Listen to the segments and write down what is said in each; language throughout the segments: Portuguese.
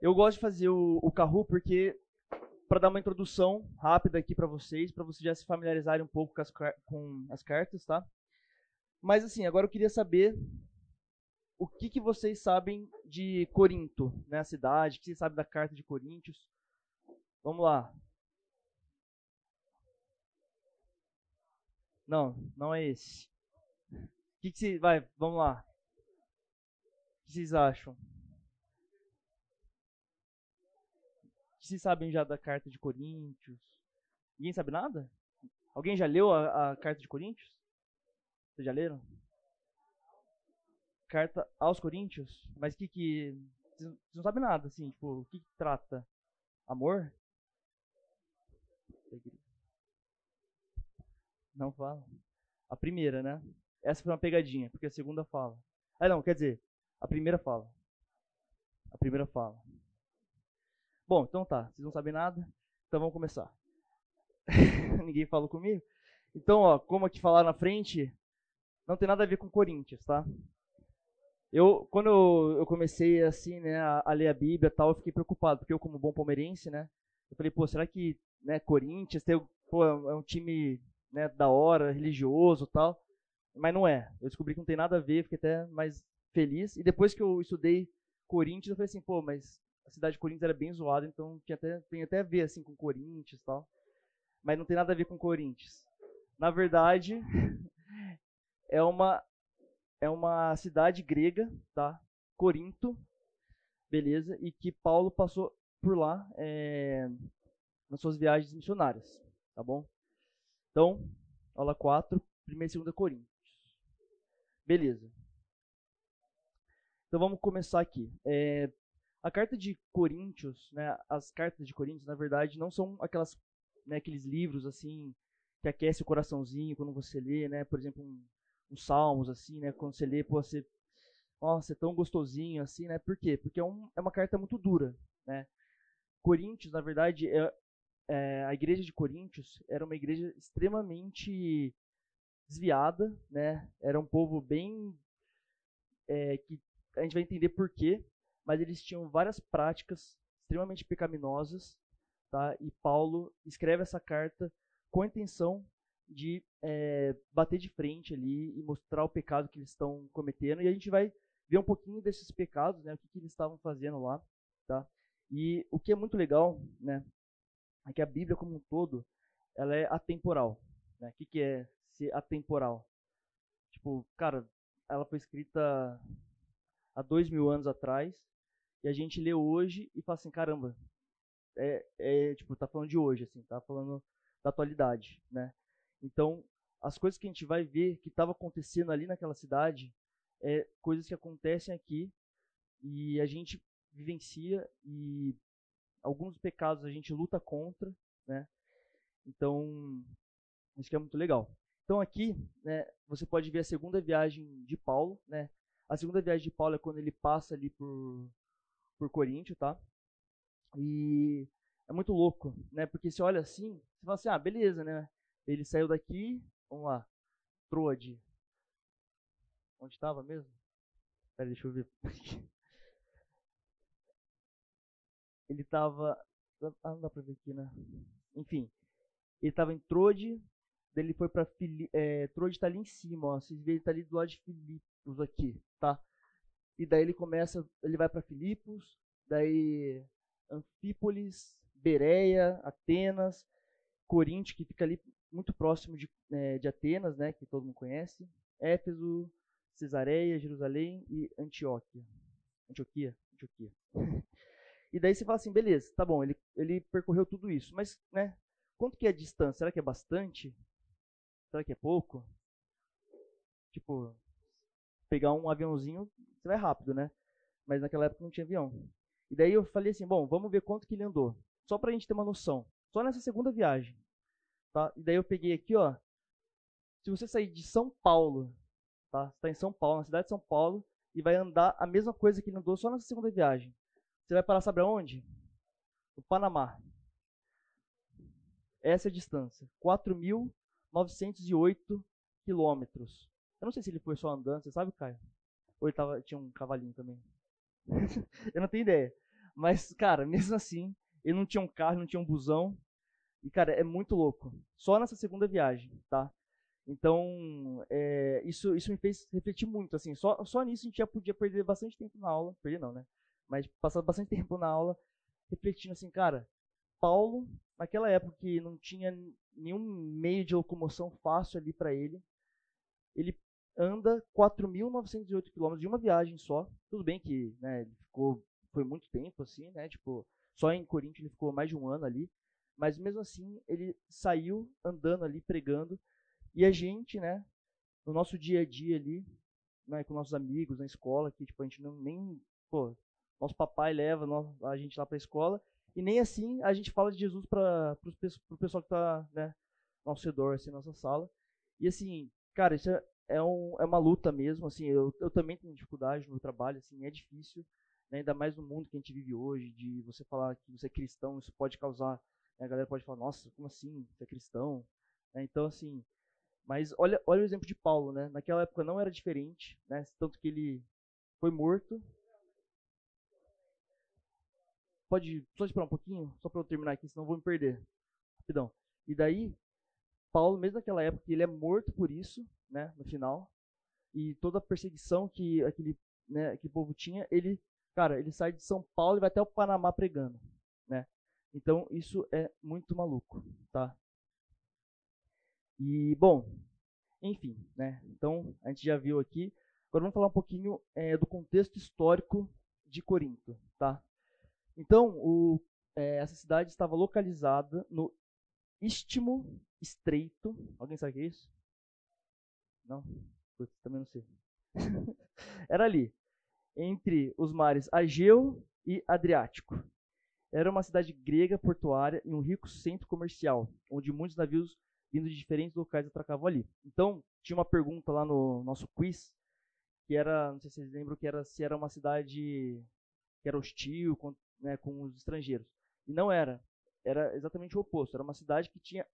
Eu gosto de fazer o, o porque para dar uma introdução rápida aqui para vocês, para vocês já se familiarizarem um pouco com as, com as, cartas, tá? Mas assim, agora eu queria saber o que, que vocês sabem de Corinto, né, a cidade, o que vocês sabem da carta de Coríntios. Vamos lá. Não, não é esse. O que, que você. Vai, vamos lá. O que vocês acham? Que vocês sabem já da carta de Coríntios? Ninguém sabe nada? Alguém já leu a, a carta de Coríntios? Vocês já leram? Carta aos Coríntios? Mas o que que. Vocês não sabem nada, assim, tipo, o que, que trata? Amor? Não fala. A primeira, né? Essa foi uma pegadinha, porque a segunda fala. Ah, não, quer dizer, a primeira fala. A primeira fala. Bom, então tá. Vocês não sabem nada? Então vamos começar. Ninguém falou comigo? Então, ó, como aqui falar na frente, não tem nada a ver com Corinthians, tá? Eu, quando eu, comecei assim, né, a, a, ler a Bíblia tal, eu fiquei preocupado, porque eu como bom palmeirense, né, eu falei, pô, será que, né, Corinthians tem, pô, é um time né, da hora, religioso tal. Mas não é. Eu descobri que não tem nada a ver, fiquei até mais feliz. E depois que eu estudei Corinthians, eu falei assim, pô, mas a cidade de Corinthians era bem zoada, então tinha até, tem até a ver assim com Corinthians tal. Mas não tem nada a ver com Corinthians. Na verdade, é uma é uma cidade grega, tá? Corinto, beleza? E que Paulo passou por lá é, nas suas viagens missionárias, tá bom? Então, aula 4, 1 e 2 Coríntios. Beleza. Então vamos começar aqui. É, a carta de Coríntios, né, as cartas de Coríntios, na verdade, não são aquelas, né, aqueles livros assim que aquece o coraçãozinho quando você lê, né, por exemplo, um, um Salmos assim, né, quando você lê, pô, você, nossa, é tão gostosinho assim, né? Por quê? Porque é, um, é uma carta muito dura, né? Coríntios, na verdade, é, é, a igreja de Coríntios era uma igreja extremamente desviada, né? Era um povo bem é, que a gente vai entender por quê, mas eles tinham várias práticas extremamente pecaminosas, tá? E Paulo escreve essa carta com a intenção de é, bater de frente ali e mostrar o pecado que eles estão cometendo e a gente vai ver um pouquinho desses pecados, né? O que, que eles estavam fazendo lá, tá? E o que é muito legal, né? é que a Bíblia como um todo, ela é atemporal. Né? O que, que é ser atemporal? Tipo, cara, ela foi escrita há dois mil anos atrás e a gente lê hoje e fala assim, caramba, é, é tipo, tá falando de hoje, assim, tá falando da atualidade, né? Então, as coisas que a gente vai ver que estava acontecendo ali naquela cidade é coisas que acontecem aqui e a gente vivencia e alguns pecados a gente luta contra, né? Então, isso que é muito legal. Então aqui, né, você pode ver a segunda viagem de Paulo, né? A segunda viagem de Paulo é quando ele passa ali por por Coríntio, tá? E é muito louco, né? Porque você olha assim, você fala assim, ah, beleza, né? Ele saiu daqui, vamos lá, Troade. Onde estava mesmo? Pera, deixa eu ver. ele estava. Ah, não dá pra ver aqui, né? Enfim. Ele estava em Trode, daí ele foi pra Fili é, Trode tá ali em cima, ó. Vocês veem, ele tá ali do lado de Filipos aqui, tá? E daí ele começa, ele vai para Filipos, daí Anfípolis, Bereia, Atenas, Corinto, que fica ali muito próximo de, é, de Atenas, né, que todo mundo conhece, Éfeso, Cesareia, Jerusalém e Antioquia. Antioquia, Antioquia. E daí você fala assim, beleza, tá bom, ele, ele percorreu tudo isso, mas, né, quanto que é a distância? Será que é bastante? Será que é pouco? Tipo, pegar um aviãozinho, você vai rápido, né? Mas naquela época não tinha avião. E daí eu falei assim, bom, vamos ver quanto que ele andou. Só pra gente ter uma noção. Só nessa segunda viagem. Tá? E daí eu peguei aqui, ó. Se você sair de São Paulo, tá? Você tá em São Paulo, na cidade de São Paulo, e vai andar a mesma coisa que ele andou só nessa segunda viagem. Você vai parar, sabe aonde? No Panamá. Essa é a distância. 4.908 quilômetros. Eu não sei se ele foi só andando, você sabe, Caio? Ou ele tava, tinha um cavalinho também? eu não tenho ideia. Mas, cara, mesmo assim, ele não tinha um carro, não tinha um busão. E, cara, é muito louco. Só nessa segunda viagem, tá? Então, é, isso, isso me fez refletir muito, assim. Só, só nisso a gente já podia perder bastante tempo na aula. Perder não, né? Mas passar bastante tempo na aula refletindo assim, cara, Paulo, naquela época que não tinha nenhum meio de locomoção fácil ali para ele, ele anda 4.908 quilômetros de uma viagem só. Tudo bem que, né, ele ficou, foi muito tempo assim, né, tipo, só em Corinto ele ficou mais de um ano ali, mas mesmo assim ele saiu andando ali pregando e a gente, né, no nosso dia a dia ali, né, com nossos amigos na escola, que tipo a gente não nem, pô, nosso papai leva a gente lá para a escola e nem assim a gente fala de Jesus para o pessoal que está né, ao redor, assim, nossa sala. E assim, cara, isso é, é, um, é uma luta mesmo, assim, eu, eu também tenho dificuldade no trabalho, assim, é difícil, né, ainda mais no mundo que a gente vive hoje, de você falar que você é cristão, isso pode causar, né, a galera pode falar, nossa, como assim, você é cristão? Né, então, assim, mas olha, olha o exemplo de Paulo, né, naquela época não era diferente, né, tanto que ele foi morto. Pode só esperar um pouquinho, só para eu terminar aqui, senão eu vou me perder. Rapidão. E daí, Paulo, mesmo naquela época, ele é morto por isso, né, no final, e toda a perseguição que aquele, né, aquele povo tinha, ele, cara, ele sai de São Paulo e vai até o Panamá pregando, né? Então, isso é muito maluco, tá? E, bom, enfim, né? Então, a gente já viu aqui. Agora vamos falar um pouquinho é, do contexto histórico de Corinto, tá? Então, o, é, essa cidade estava localizada no Istmo Estreito. Alguém sabe o que é isso? Não? Putz, também não sei. Era ali, entre os mares Ageu e Adriático. Era uma cidade grega portuária e um rico centro comercial, onde muitos navios vindo de diferentes locais atracavam ali. Então, tinha uma pergunta lá no nosso quiz, que era, não sei se vocês lembram, que era se era uma cidade que era hostil com, né, com os estrangeiros. E não era era exatamente o oposto. Era uma cidade que tinha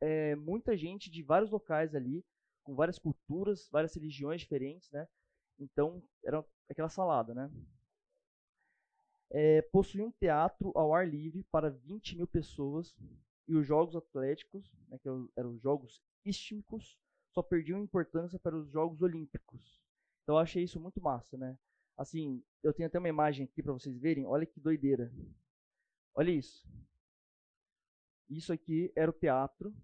é, muita gente de vários locais ali, com várias culturas, várias religiões diferentes, né? Então, era aquela salada, né? É, possuía um teatro ao ar livre para 20 mil pessoas e os jogos atléticos, né, que eram os jogos istmicos, só perdiam importância para os jogos olímpicos. Então, eu achei isso muito massa, né? Assim, eu tenho até uma imagem aqui para vocês verem. Olha que doideira. Olha isso. Isso aqui era o teatro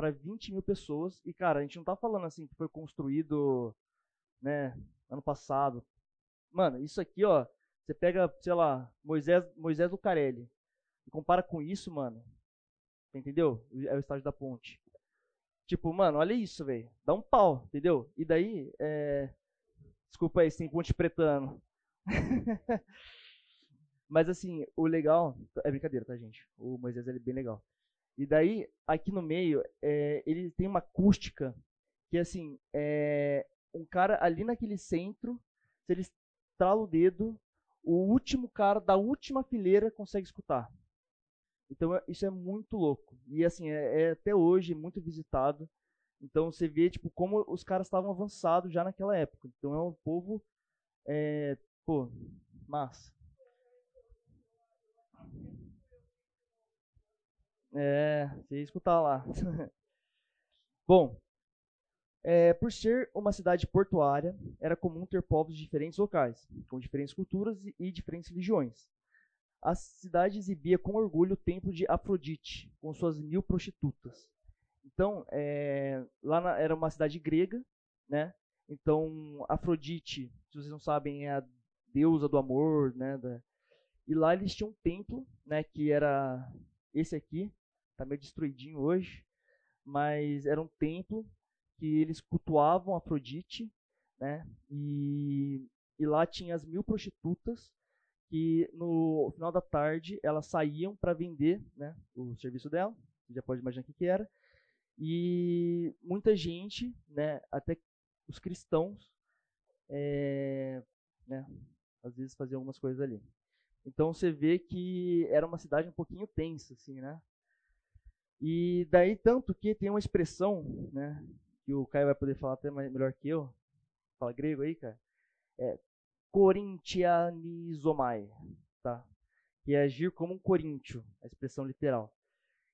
para 20 mil pessoas. E, cara, a gente não tá falando assim que foi construído, né, ano passado. Mano, isso aqui, ó, você pega, sei lá, Moisés, Moisés Lucarelli e compara com isso, mano. Entendeu? É o estágio da ponte. Tipo, mano, olha isso, velho. Dá um pau, entendeu? E daí, é... Desculpa aí, sem ponte pretano. Mas assim, o legal. É brincadeira, tá, gente? O Moisés ele é bem legal. E daí, aqui no meio, é, ele tem uma acústica que, assim, é, um cara ali naquele centro, se ele estrala o dedo, o último cara da última fileira consegue escutar. Então, é, isso é muito louco. E, assim, é, é até hoje muito visitado. Então, você vê, tipo, como os caras estavam avançados já naquela época. Então, é um povo, é, pô, massa. É, você escutar lá. Bom, é, por ser uma cidade portuária, era comum ter povos de diferentes locais, com diferentes culturas e, e diferentes religiões. A cidade exibia com orgulho o templo de Afrodite, com suas mil prostitutas. Então, é, lá na, era uma cidade grega, né? Então, Afrodite, se vocês não sabem, é a deusa do amor, né? Da, e lá eles tinham um templo, né? Que era esse aqui, Está meio destruidinho hoje, mas era um templo que eles cultuavam Afrodite, né? E, e lá tinha as mil prostitutas que no final da tarde elas saíam para vender, né? O serviço dela, você já pode imaginar o que, que era. E muita gente, né? Até os cristãos, é, né? Às vezes faziam algumas coisas ali. Então você vê que era uma cidade um pouquinho tensa, assim, né? E daí, tanto que tem uma expressão, né, que o Caio vai poder falar até melhor que eu, fala grego aí, cara, é corintianizomai, tá? que é agir como um coríntio, a expressão literal.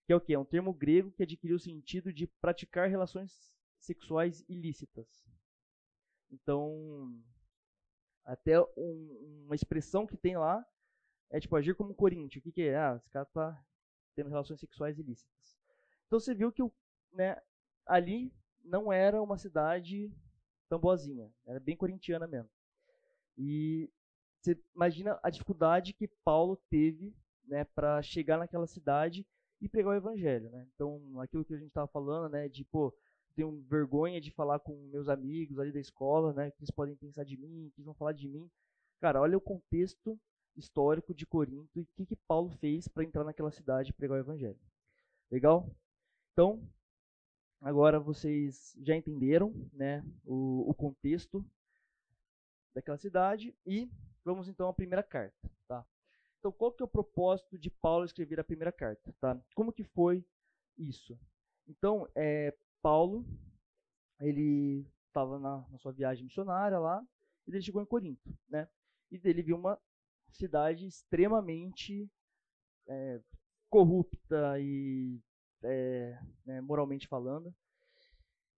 Que é o que? É um termo grego que adquiriu o sentido de praticar relações sexuais ilícitas. Então, até um, uma expressão que tem lá é tipo agir como um coríntio. O que, que é? Ah, esse cara tá tendo relações sexuais ilícitas. Então você viu que né, ali não era uma cidade tão boazinha, era bem corintiana mesmo. E você imagina a dificuldade que Paulo teve né, para chegar naquela cidade e pregar o evangelho. Né? Então, aquilo que a gente estava falando, né, de, pô, tenho vergonha de falar com meus amigos ali da escola, né, que eles podem pensar de mim, que eles vão falar de mim. Cara, olha o contexto histórico de Corinto e o que, que Paulo fez para entrar naquela cidade e pregar o evangelho. Legal? Então, agora vocês já entenderam né, o, o contexto daquela cidade e Vamos então à primeira carta, tá? Então, qual que é o propósito de Paulo escrever a primeira carta, tá? Como que foi isso? Então, é, Paulo, ele estava na, na, sua viagem missionária lá, e ele chegou em Corinto, né? E ele viu uma cidade extremamente é, corrupta e é, né, moralmente falando.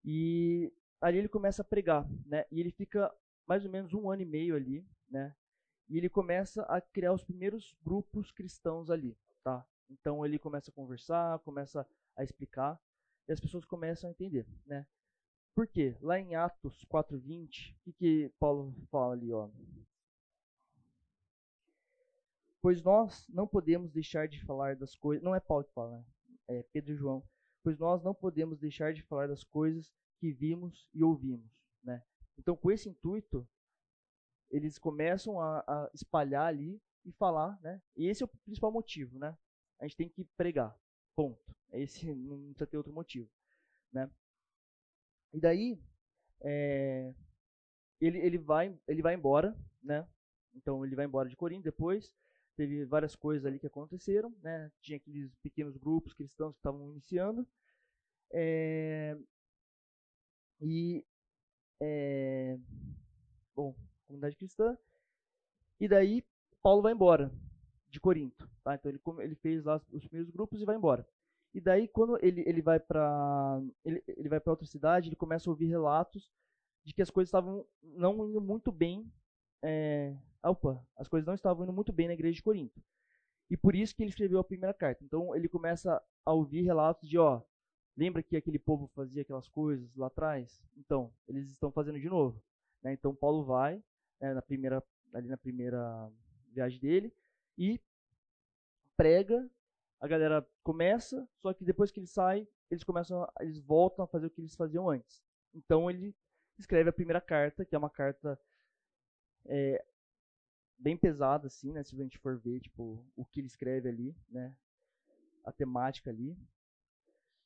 E ali ele começa a pregar, né? E ele fica mais ou menos um ano e meio ali, né? e ele começa a criar os primeiros grupos cristãos ali, tá? Então ele começa a conversar, começa a explicar e as pessoas começam a entender, né? Por quê? Lá em Atos 4:20, o que, que Paulo fala ali, ó? Pois nós não podemos deixar de falar das coisas, não é Paulo que fala, né? é Pedro e João. Pois nós não podemos deixar de falar das coisas que vimos e ouvimos, né? Então, com esse intuito, eles começam a, a, espalhar ali e falar, né? E esse é o principal motivo, né? A gente tem que pregar, ponto. Esse não precisa ter outro motivo, né? E daí é, ele, ele vai ele vai embora, né? Então ele vai embora de Corinto depois. Teve várias coisas ali que aconteceram, né? Tinha aqueles pequenos grupos cristãos que estavam iniciando. É, e é, bom, comunidade cristã. E daí Paulo vai embora de Corinto, tá? Então ele ele fez lá os primeiros grupos e vai embora. E daí quando ele, ele vai para ele, ele vai para outra cidade, ele começa a ouvir relatos de que as coisas estavam não indo muito bem. É, opa, as coisas não estavam indo muito bem na igreja de Corinto. E por isso que ele escreveu a primeira carta. Então ele começa a ouvir relatos de, ó, lembra que aquele povo fazia aquelas coisas lá atrás? Então, eles estão fazendo de novo. Né? Então Paulo vai, né, na primeira, ali na primeira viagem dele, e prega, a galera começa, só que depois que ele sai, eles começam, eles voltam a fazer o que eles faziam antes. Então ele escreve a primeira carta, que é uma carta é, bem pesada, assim, né, se a gente for ver, tipo, o que ele escreve ali, né, a temática ali.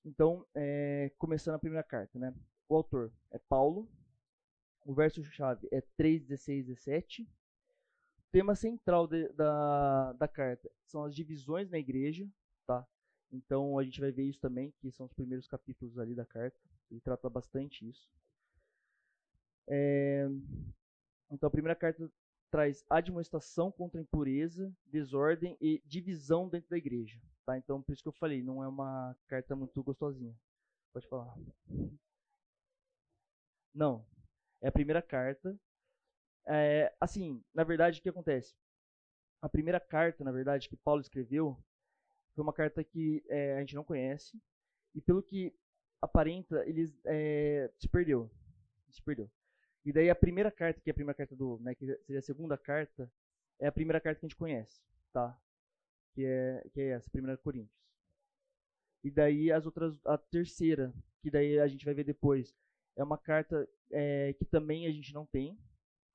Então, é, começando a primeira carta, né, o autor é Paulo, o verso-chave é 3, 16, 17. O tema central de, da, da carta são as divisões na igreja, tá? Então a gente vai ver isso também, que são os primeiros capítulos ali da carta. Ele trata bastante isso. É, então a primeira carta traz admoestação contra impureza, desordem e divisão dentro da igreja. Tá? Então por isso que eu falei, não é uma carta muito gostosinha. Pode falar. Não, é a primeira carta. É, assim, na verdade, o que acontece? A primeira carta, na verdade, que Paulo escreveu foi uma carta que é, a gente não conhece e pelo que aparenta, ele é, se perdeu. Se perdeu. E daí a primeira carta, que é a primeira carta do, né, que seria a segunda carta, é a primeira carta que a gente conhece, tá? Que é, que é essa, primeira Coríntios. E daí as outras, a terceira, que daí a gente vai ver depois, é uma carta é, que também a gente não tem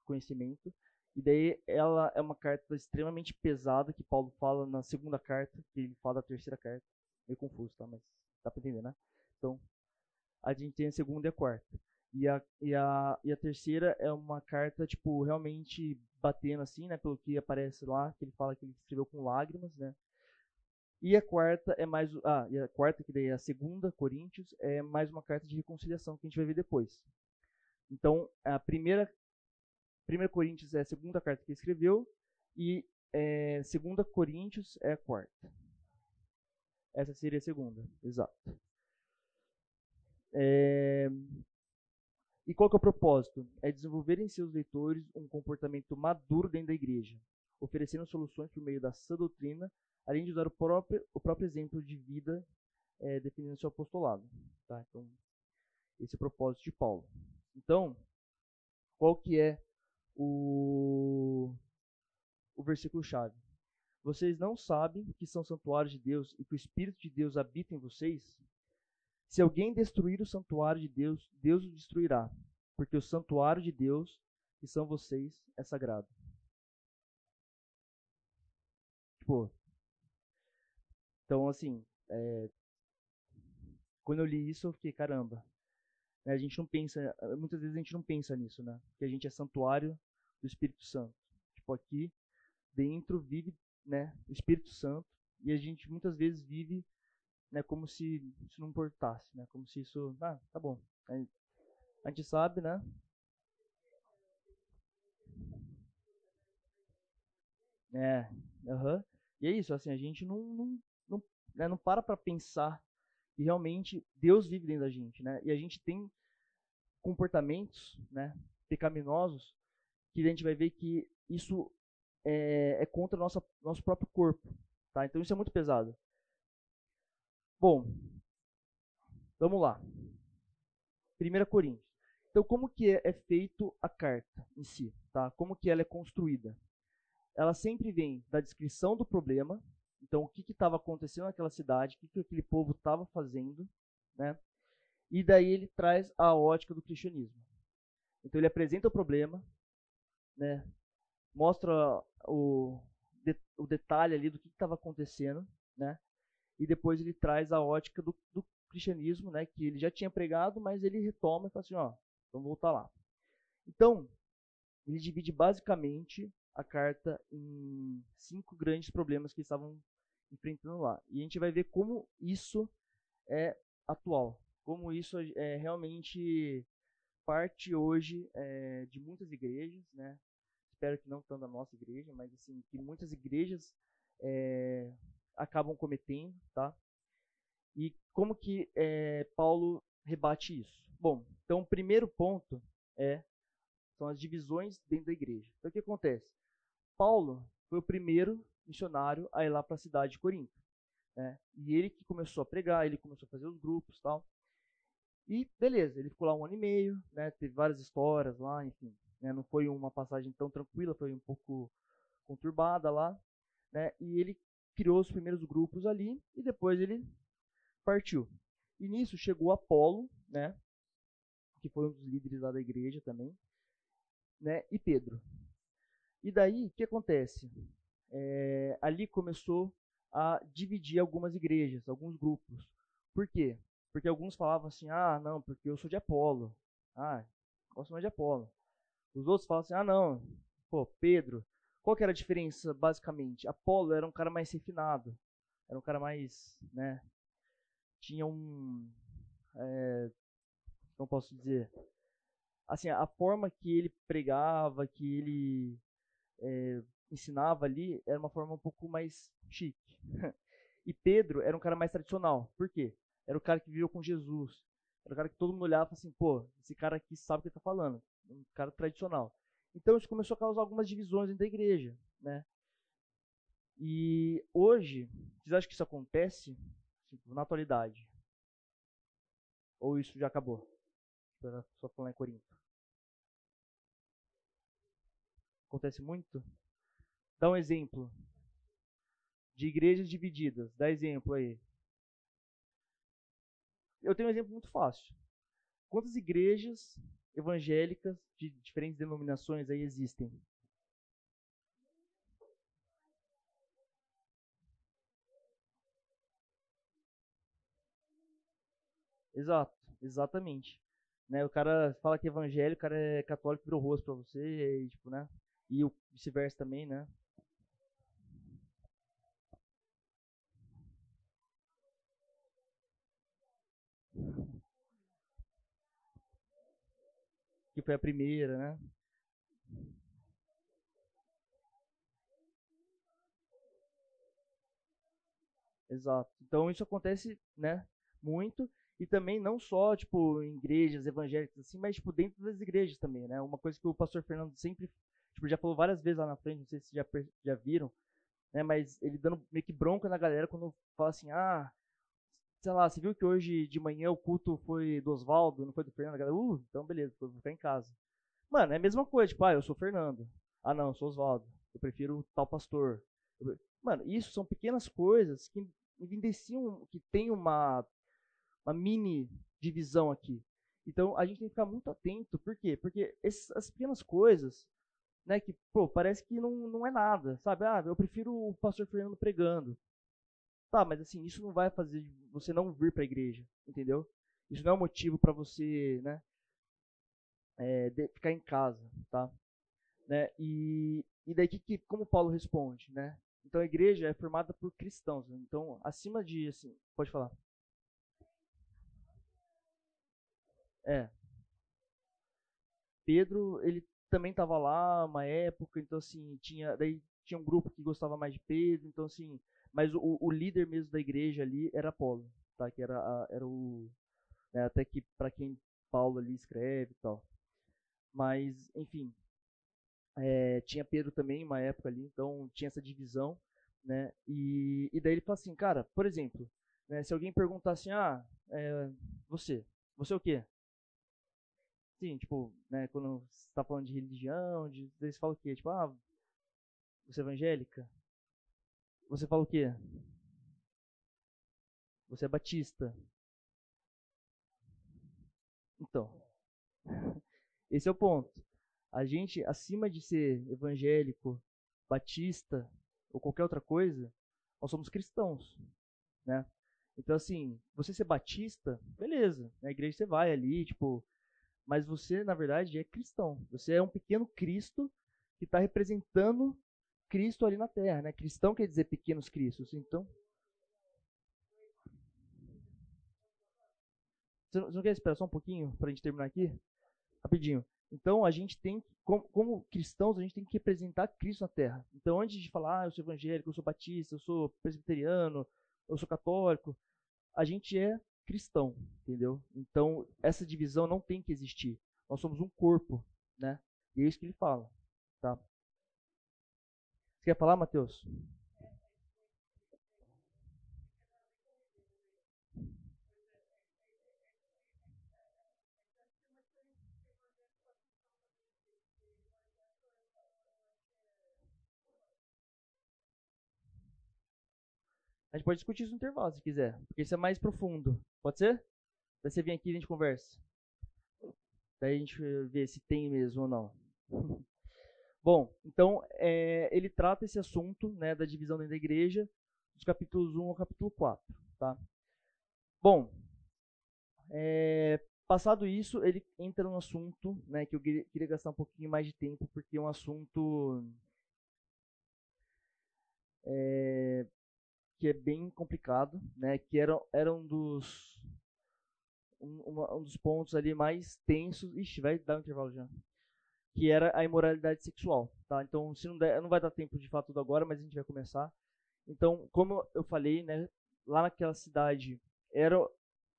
conhecimento. E daí ela é uma carta extremamente pesada que Paulo fala na segunda carta, que ele fala da terceira carta. Meio confuso, tá? Mas dá pra entender, né? Então, a gente tem a segunda e a quarta. E a, e a, e a terceira é uma carta, tipo, realmente batendo assim, né? Pelo que aparece lá, que ele fala que ele escreveu com lágrimas, né? E a quarta é mais. Ah, e a quarta, que daí é a segunda, Coríntios, é mais uma carta de reconciliação que a gente vai ver depois. Então, a primeira. Primeira Coríntios é a segunda carta que ele escreveu. E é, segunda Coríntios é a quarta. Essa seria a segunda, exato. É, e qual que é o propósito? É desenvolver em seus leitores um comportamento maduro dentro da igreja, oferecendo soluções por meio da sã doutrina, além de usar o próprio, o próprio exemplo de vida é, definindo seu apostolado. Tá? Então, esse é o propósito de Paulo. Então, qual que é o, o versículo-chave? Vocês não sabem que são santuários de Deus e que o Espírito de Deus habita em vocês? Se alguém destruir o santuário de Deus, Deus o destruirá, porque o santuário de Deus, que são vocês, é sagrado. Tipo, então assim, é, quando eu li isso, eu fiquei, caramba. Né, a gente não pensa, muitas vezes a gente não pensa nisso, né? Que a gente é santuário do Espírito Santo. Tipo, aqui dentro vive, né, o Espírito Santo e a gente muitas vezes vive né, como se isso não importasse, né? Como se isso, ah, tá bom. A gente sabe, né? É, uhum. E é isso, assim, a gente não, não, não, né, não para para pensar que realmente Deus vive dentro da gente, né? E a gente tem comportamentos, né, pecaminosos, que a gente vai ver que isso é, é contra o nosso, nosso próprio corpo, tá? Então isso é muito pesado. Bom, vamos lá. 1 Coríntios. Então, como que é, é feito a carta em si? Tá? Como que ela é construída? Ela sempre vem da descrição do problema, então o que estava acontecendo naquela cidade, o que, que aquele povo estava fazendo, né? E daí ele traz a ótica do cristianismo. Então ele apresenta o problema, né? Mostra o, o detalhe ali do que estava acontecendo, né? E depois ele traz a ótica do, do, cristianismo, né, que ele já tinha pregado, mas ele retoma e fala assim, ó, vamos voltar lá. Então, ele divide basicamente a carta em cinco grandes problemas que estavam enfrentando lá. E a gente vai ver como isso é atual, como isso é realmente parte hoje é, de muitas igrejas, né? Espero que não tanto da nossa igreja, mas assim que muitas igrejas é, acabam cometendo, tá? E como que é, Paulo rebate isso? Bom, então o primeiro ponto é são as divisões dentro da igreja. Então o que acontece? Paulo foi o primeiro missionário a ir lá para a cidade de Corinto, né? E ele que começou a pregar, ele começou a fazer os grupos, tal. E beleza, ele ficou lá um ano e meio, né? Teve várias histórias lá, enfim. Né? Não foi uma passagem tão tranquila, foi um pouco conturbada lá, né? E ele criou os primeiros grupos ali e depois ele partiu. E nisso chegou Apolo, né, que foi um dos líderes lá da igreja também, né, e Pedro. E daí, o que acontece? É, ali começou a dividir algumas igrejas, alguns grupos. Por quê? Porque alguns falavam assim, ah, não, porque eu sou de Apolo. Ah, gosto mais de Apolo. Os outros falavam assim, ah, não, pô, Pedro, qual que era a diferença, basicamente? Apolo era um cara mais refinado, era um cara mais, né, tinha um, é, como posso dizer, assim, a forma que ele pregava, que ele é, ensinava ali, era uma forma um pouco mais chique. e Pedro era um cara mais tradicional. Por quê? Era o cara que viveu com Jesus. Era o cara que todo mundo olhava assim, pô, esse cara aqui sabe o que ele está falando. Um cara tradicional. Então isso começou a causar algumas divisões dentro da igreja, né? E hoje, vocês acham que isso acontece tipo, na atualidade? Ou isso já acabou? Só falando em Corinto. Acontece muito? Dá um exemplo de igrejas divididas. Dá exemplo aí. Eu tenho um exemplo muito fácil. Quantas igrejas evangélicas de diferentes denominações aí existem. Exato, exatamente. Né, o cara fala que é evangélico, o cara é católico, virou rosto pra você, e, tipo, né? E vice-versa também, né? que foi a primeira, né? Exato. Então isso acontece, né, muito e também não só tipo em igrejas evangélicas assim, mas tipo dentro das igrejas também, né? Uma coisa que o pastor Fernando sempre tipo já falou várias vezes lá na frente, não sei se já já viram, né, mas ele dando meio que bronca na galera quando fala assim: "Ah, sei lá, você viu que hoje de manhã o culto foi do Oswaldo, não foi do Fernando?" Galera, "Uh, então beleza, vou ficar em casa." Mano, é a mesma coisa, tipo, ah, eu sou Fernando. Ah, não, eu sou Oswaldo. Eu prefiro tal pastor. Mano, isso são pequenas coisas que evidenciam que tem uma, uma mini divisão aqui. Então a gente tem que ficar muito atento. Por quê? Porque essas pequenas coisas, né, que, pô, parece que não, não é nada, sabe? Ah, eu prefiro o pastor Fernando pregando. Tá, mas assim, isso não vai fazer você não vir para a igreja, entendeu? Isso não é um motivo para você, né, é, ficar em casa, tá? Né? E, e daí que, que, como Paulo responde, né? Então a igreja é formada por cristãos. Né? Então, acima de assim, pode falar. É. Pedro, ele também estava lá uma época, então assim, tinha, daí tinha um grupo que gostava mais de Pedro, então assim, mas o, o líder mesmo da igreja ali era Paulo, tá? Que era, a, era o né, até que para quem Paulo ali escreve e tal. Mas, enfim, é, tinha Pedro também, uma época ali, então tinha essa divisão, né? E, e daí ele fala assim, cara, por exemplo, né, se alguém perguntar assim, ah, é, você, você é o quê? Sim, tipo, né, quando você está falando de religião, de, daí você fala o quê? Tipo, ah, você é evangélica? Você fala o quê? Você é batista? Então, esse é o ponto. A gente, acima de ser evangélico, batista ou qualquer outra coisa, nós somos cristãos, né? Então, assim, você ser batista, beleza, na igreja você vai ali, tipo, mas você, na verdade, é cristão. Você é um pequeno Cristo que está representando Cristo ali na terra, né? Cristão quer dizer pequenos cristos, então... Você não quer esperar só um pouquinho para a gente terminar aqui? Rapidinho. Então a gente tem, como, como, cristãos, a gente tem que representar Cristo na Terra. Então antes de falar, ah, eu sou evangélico, eu sou batista, eu sou presbiteriano, eu sou católico, a gente é cristão, entendeu? Então essa divisão não tem que existir. Nós somos um corpo, né? E é isso que ele fala, tá? Quer falar, Mateus? A gente pode discutir isso no intervalo, se quiser. Porque isso é mais profundo. Pode ser? Daí você vem aqui e a gente conversa. Daí a gente vê se tem mesmo ou não. Bom, então é, ele trata esse assunto né, da divisão dentro da igreja, dos capítulos 1 ao capítulo 4. Tá? Bom, é, passado isso, ele entra num assunto né, que eu queria, gastar um pouquinho mais de tempo, porque é um assunto é, que é bem complicado, né? Que era, era um dos um, um dos pontos ali mais tensos. Ixi, vai dar um intervalo já. Que era a imoralidade sexual, tá? Então, se não der, não vai dar tempo de falar tudo agora, mas a gente vai começar. Então, como eu falei, né? Lá naquela cidade era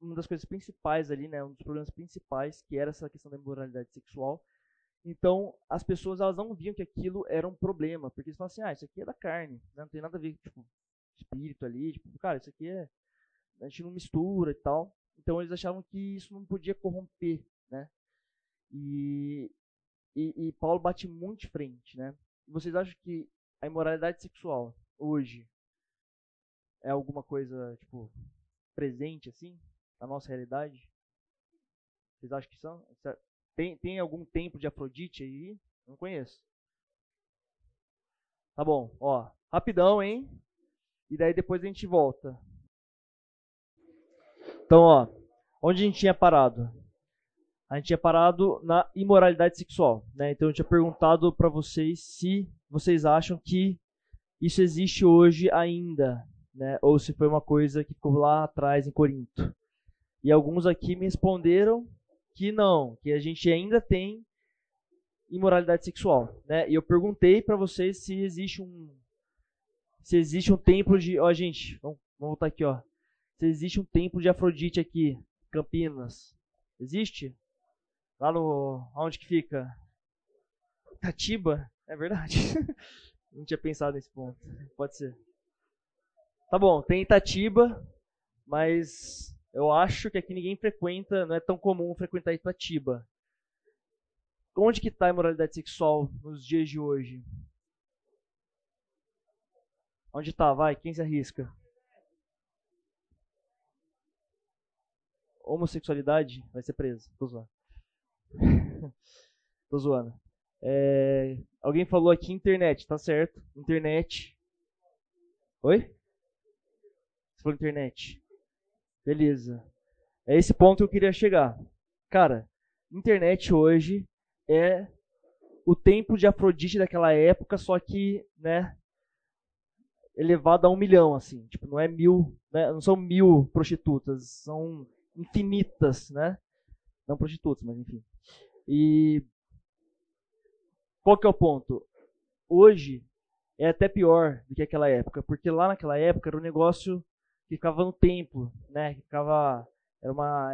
uma das coisas principais ali, né? Um dos problemas principais que era essa questão da imoralidade sexual. Então, as pessoas elas não viam que aquilo era um problema, porque eles falavam assim, ah, isso aqui é da carne, né? não tem nada a ver, tipo, espírito ali, tipo, cara, isso aqui é. A gente não mistura e tal. Então eles achavam que isso não podia corromper, né? E, e, e Paulo bate muito de frente, né? Vocês acham que a imoralidade sexual hoje é alguma coisa, tipo, presente, assim, na nossa realidade? Vocês acham que são? Tem, tem algum templo de Afrodite aí? Não conheço. Tá bom, ó. Rapidão, hein? E daí depois a gente volta. Então, ó, onde a gente tinha parado? A gente tinha parado na imoralidade sexual, né? Então eu tinha perguntado para vocês se vocês acham que isso existe hoje ainda, né? Ou se foi uma coisa que ficou lá atrás em Corinto. E alguns aqui me responderam que não, que a gente ainda tem imoralidade sexual, né? E eu perguntei para vocês se existe um se existe um templo de. Ó, gente, vamos Vamos voltar aqui, ó. Se existe um templo de Afrodite aqui, Campinas. Existe? Lá no. Onde que fica? Tatiba? É verdade. Não tinha pensado nesse ponto. Pode ser. Tá bom, tem Itatiba, mas eu acho que aqui ninguém frequenta, não é tão comum frequentar Itatiba. Onde que está a imoralidade sexual nos dias de hoje? Onde está? Vai, quem se arrisca? Homossexualidade vai ser preso. Tô zoando. Tô zoando. É, alguém falou aqui internet, tá certo? Internet. Oi? Você falou internet. Beleza. É esse ponto que eu queria chegar. Cara, internet hoje é o tempo de Afrodite daquela época, só que, né, elevado a um milhão, assim. Tipo, não é mil, né, não são mil prostitutas, são infinitas, né? Não prostitutas, mas enfim. E qual que é o ponto? Hoje é até pior do que aquela época, porque lá naquela época era um negócio que ficava no templo, né? Que ficava era uma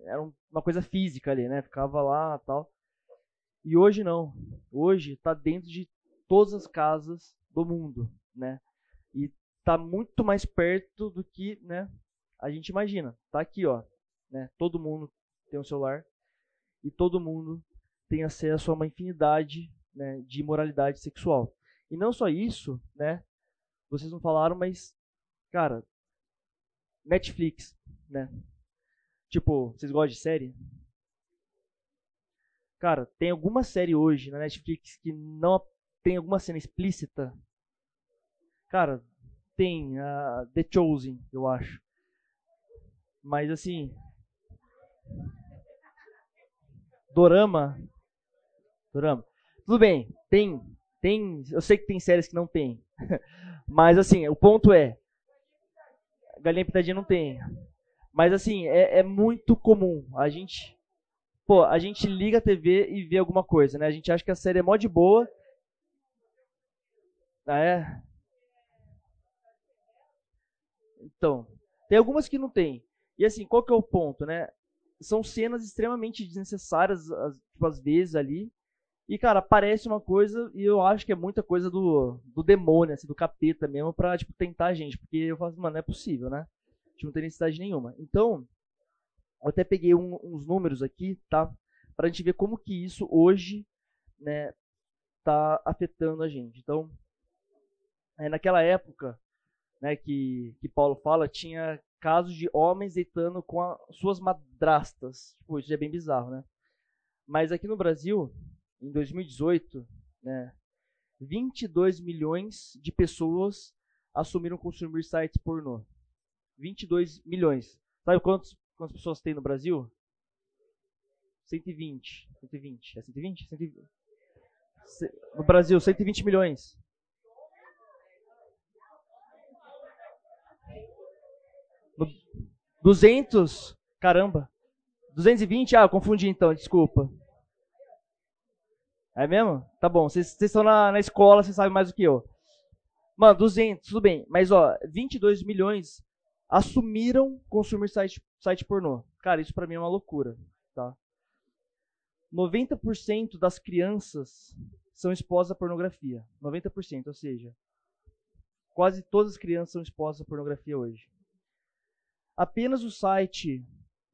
era uma coisa física ali, né? Ficava lá, tal. E hoje não. Hoje está dentro de todas as casas do mundo, né? E está muito mais perto do que, né, a gente imagina. Tá aqui, ó, né? Todo mundo tem um celular e todo mundo tem acesso a uma infinidade né, de moralidade sexual. E não só isso, né? Vocês não falaram, mas, cara, Netflix, né? Tipo, vocês gostam de série? Cara, tem alguma série hoje na Netflix que não tem alguma cena explícita? Cara, tem a uh, The Chosen, eu acho. Mas assim, Dorama, Dorama. Tudo bem, tem, tem, eu sei que tem séries que não tem. Mas assim, o ponto é, Galinha Pitadinha não tem. Mas assim, é, é, muito comum. A gente. Pô, a gente liga a TV e vê alguma coisa, né? A gente acha que a série é mó de boa. Ah, é? Então, tem algumas que não tem. E assim, qual que é o ponto, né? São cenas extremamente desnecessárias, tipo, às vezes ali. E, cara, parece uma coisa, e eu acho que é muita coisa do, do demônio, assim, do capeta mesmo, pra, tipo, tentar a gente. Porque eu falo, mano, não é possível, né? A gente não tem necessidade nenhuma. Então, eu até peguei um, uns números aqui, tá? Pra gente ver como que isso hoje, né, tá afetando a gente. Então, é, naquela época, né, que, que Paulo fala, tinha casos de homens deitando com suas madrastas. Tipo, isso é bem bizarro, né? Mas aqui no Brasil, em 2018, né, 22 milhões de pessoas assumiram consumir sites pornô. 22 milhões. Sabe quantos, quantas pessoas tem no Brasil? 120. 120. É 120? 120. No Brasil, 120 milhões. No 200. Caramba. 220? Ah, eu confundi então, desculpa. É mesmo? Tá bom, vocês estão na, na escola, vocês sabem mais do que eu. Mano, 200, tudo bem. Mas, ó, 22 milhões assumiram consumir site, site pornô. Cara, isso pra mim é uma loucura, tá? 90% das crianças são expostas à pornografia. 90%, ou seja, quase todas as crianças são expostas à pornografia hoje. Apenas o site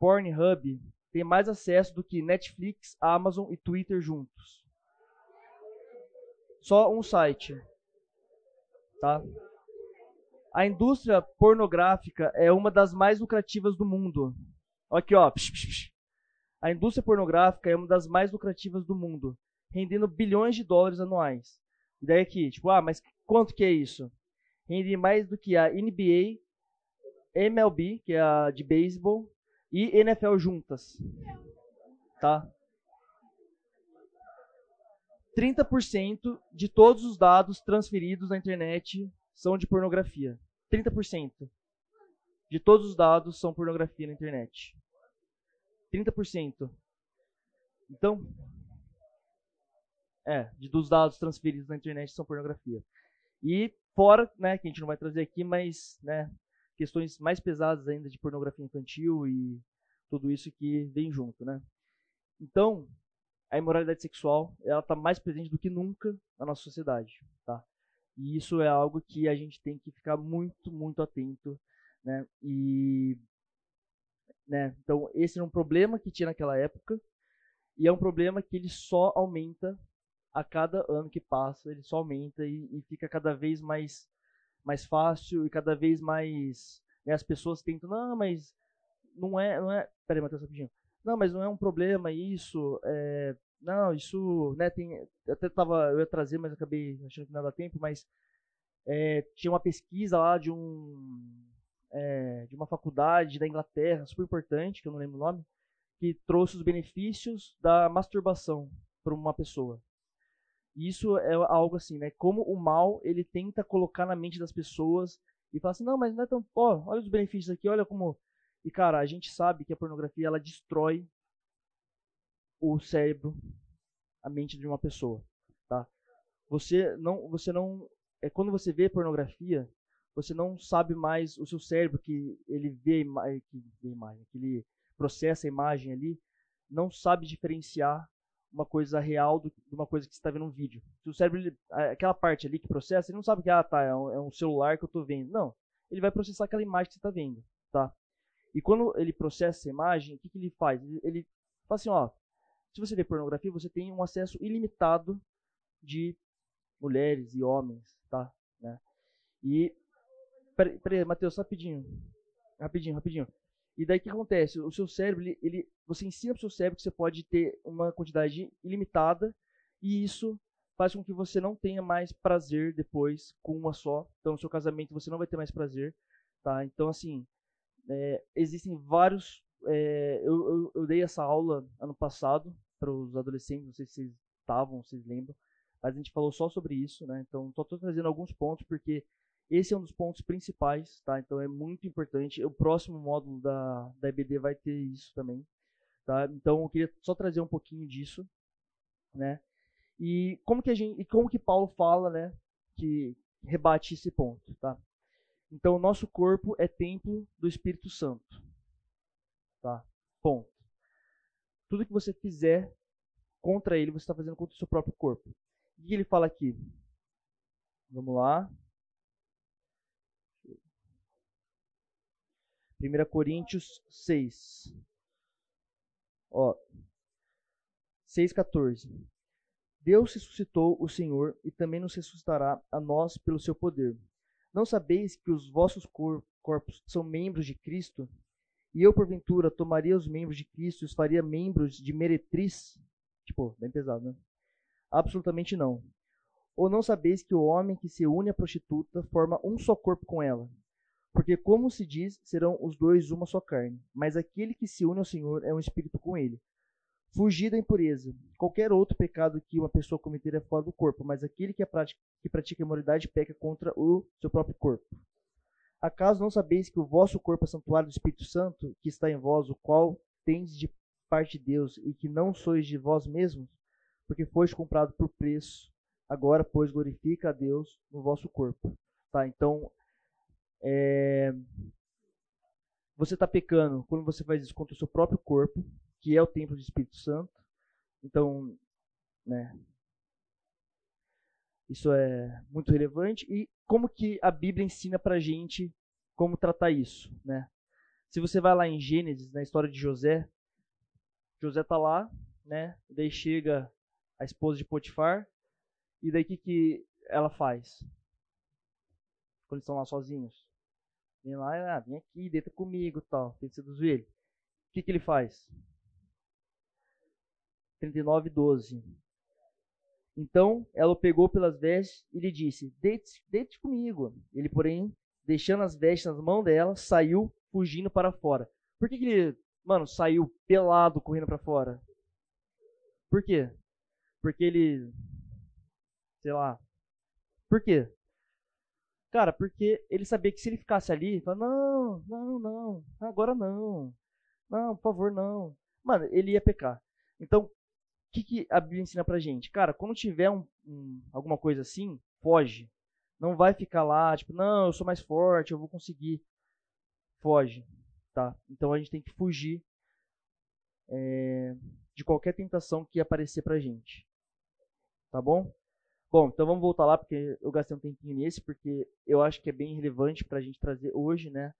Pornhub tem mais acesso do que Netflix, Amazon e Twitter juntos só um site. Tá? A indústria pornográfica é uma das mais lucrativas do mundo. Aqui, ó. A indústria pornográfica é uma das mais lucrativas do mundo, rendendo bilhões de dólares anuais. E daí aqui, tipo, ah, mas quanto que é isso? Rende mais do que a NBA, MLB, que é a de beisebol, e NFL juntas. Tá? 30% de todos os dados transferidos na internet são de pornografia. 30% de todos os dados são pornografia na internet. 30%. Então, é, dos dados transferidos na internet são pornografia. E fora, né, que a gente não vai trazer aqui, mas, né, questões mais pesadas ainda de pornografia infantil e tudo isso que vem junto, né? Então, a imoralidade sexual, ela está mais presente do que nunca na nossa sociedade, tá? E isso é algo que a gente tem que ficar muito, muito atento, né? E, né? Então, esse é um problema que tinha naquela época e é um problema que ele só aumenta a cada ano que passa, ele só aumenta e, e fica cada vez mais mais fácil e cada vez mais né, as pessoas tentam, não, mas não é, não é, peraí, Matheus, rapidinho. Não, mas não é um problema isso, é, não, isso, né, tem, até tava, eu ia trazer, mas acabei achando que não dá tempo, mas é, tinha uma pesquisa lá de um, é, de uma faculdade da Inglaterra, super importante, que eu não lembro o nome, que trouxe os benefícios da masturbação para uma pessoa. E isso é algo assim, né? Como o mal ele tenta colocar na mente das pessoas e fala assim, não, mas não é tão, ó, olha os benefícios aqui, olha como e cara, a gente sabe que a pornografia ela destrói o cérebro, a mente de uma pessoa, tá? Você não, você não, é quando você vê pornografia, você não sabe mais o seu cérebro que ele vê, que vê imagem, que ele processa a imagem ali, não sabe diferenciar uma coisa real do, de uma coisa que você está vendo um vídeo. Se o cérebro, ele, aquela parte ali que processa, ele não sabe que ah, tá, é um, é um celular que eu estou vendo. Não, ele vai processar aquela imagem que você está vendo, tá? E quando ele processa essa imagem, o que, que ele faz? Ele, ele fala assim, ó, se você vê pornografia, você tem um acesso ilimitado de mulheres e homens, tá? Né? E peraí, peraí Matheus, rapidinho, rapidinho, rapidinho. E daí o que acontece? O seu cérebro, ele, ele você ensina para o seu cérebro que você pode ter uma quantidade ilimitada e isso faz com que você não tenha mais prazer depois com uma só. Então, no seu casamento você não vai ter mais prazer, tá? Então, assim, é, existem vários. É, eu, eu, eu, dei essa aula ano passado para os adolescentes, não sei se vocês estavam, vocês lembram, mas a gente falou só sobre isso, né? Então, só estou trazendo alguns pontos porque esse é um dos pontos principais, tá? Então é muito importante. O próximo módulo da, da EBD vai ter isso também, tá? Então eu queria só trazer um pouquinho disso, né? E como que a gente, e como que Paulo fala, né? Que rebate esse ponto, tá? Então, o nosso corpo é templo do Espírito Santo. Tá? Ponto. Tudo que você fizer contra ele, você está fazendo contra o seu próprio corpo. Que ele fala aqui? Vamos lá. 1 Coríntios 6. Ó, 6,14. Deus ressuscitou o Senhor e também nos ressuscitará a nós pelo seu poder. Não sabeis que os vossos cor corpos são membros de Cristo? E eu, porventura, tomaria os membros de Cristo e os faria membros de meretriz? Tipo, bem pesado, né? Absolutamente não. Ou não sabeis que o homem que se une à prostituta forma um só corpo com ela? Porque, como se diz, serão os dois uma só carne. Mas aquele que se une ao Senhor é um espírito com ele. Fugir da impureza. Qualquer outro pecado que uma pessoa cometer é fora do corpo, mas aquele que, é prática, que pratica imoralidade peca contra o seu próprio corpo. Acaso não sabeis que o vosso corpo é santuário do Espírito Santo, que está em vós, o qual tendes de parte de Deus, e que não sois de vós mesmos, porque fois comprado por preço. Agora, pois, glorifica a Deus no vosso corpo. Tá? Então, é... você está pecando quando você faz isso contra o seu próprio corpo, que é o templo do Espírito Santo. Então, né, isso é muito relevante. E como que a Bíblia ensina pra gente como tratar isso, né? Se você vai lá em Gênesis, na história de José, José tá lá, né? Daí chega a esposa de Potifar, e daí que, que ela faz? Quando estão lá sozinhos. Vem lá, ah, vem aqui, deita comigo tal, tem que seduzir ele. O que, que ele faz? 39, 12. Então ela o pegou pelas vestes e lhe disse: Deite, deite comigo. Ele, porém, deixando as vestes nas mãos dela, saiu fugindo para fora. Por que, que ele, mano, saiu pelado correndo para fora? Por quê? Porque ele. Sei lá. Por quê? Cara, porque ele sabia que se ele ficasse ali, fala, não, não, não, agora não. Não, por favor, não. Mano, ele ia pecar. Então, que, que a Bíblia ensina pra gente? Cara, quando tiver um, um, alguma coisa assim, foge. Não vai ficar lá, tipo, não, eu sou mais forte, eu vou conseguir. Foge, tá? Então a gente tem que fugir é, de qualquer tentação que aparecer pra gente. Tá bom? Bom, então vamos voltar lá, porque eu gastei um tempinho nesse, porque eu acho que é bem relevante pra gente trazer hoje, né?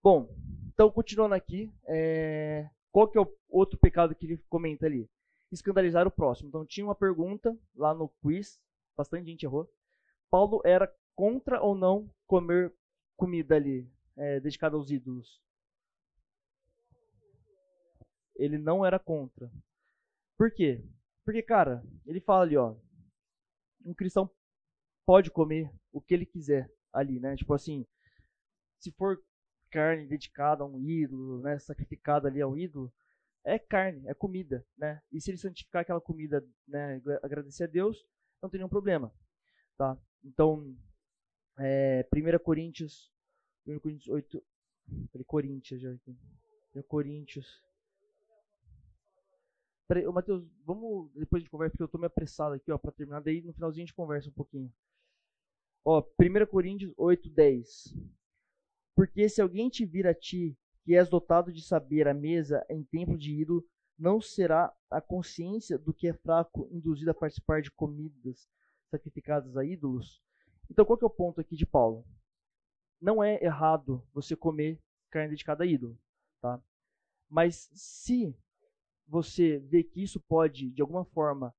Bom, então continuando aqui, é, qual que é o outro pecado que ele comenta ali? Escandalizar o próximo. Então tinha uma pergunta lá no quiz, bastante gente errou. Paulo era contra ou não comer comida ali, é, dedicada aos ídolos? Ele não era contra. Por quê? Porque, cara, ele fala ali, ó, um cristão pode comer o que ele quiser ali, né? Tipo assim, se for carne dedicada a um ídolo, né, sacrificada ali ao ídolo, é carne, é comida, né? E se ele santificar aquela comida, né, agradecer a Deus, não tem nenhum problema, tá? Então, é, 1 Coríntios, 1 Coríntios 8, falei Coríntios já aqui, 1 Coríntios, Peraí, Matheus, vamos depois de conversa, porque eu tô meio apressado aqui, ó, pra terminar, daí no finalzinho a gente conversa um pouquinho. Ó, 1 Coríntios 8, 10. Porque se alguém te vir a ti, que és dotado de saber a mesa em templo de ídolo, não será a consciência do que é fraco induzido a participar de comidas sacrificadas a ídolos? Então, qual que é o ponto aqui de Paulo? Não é errado você comer carne dedicada a ídolo, tá? Mas se você vê que isso pode, de alguma forma,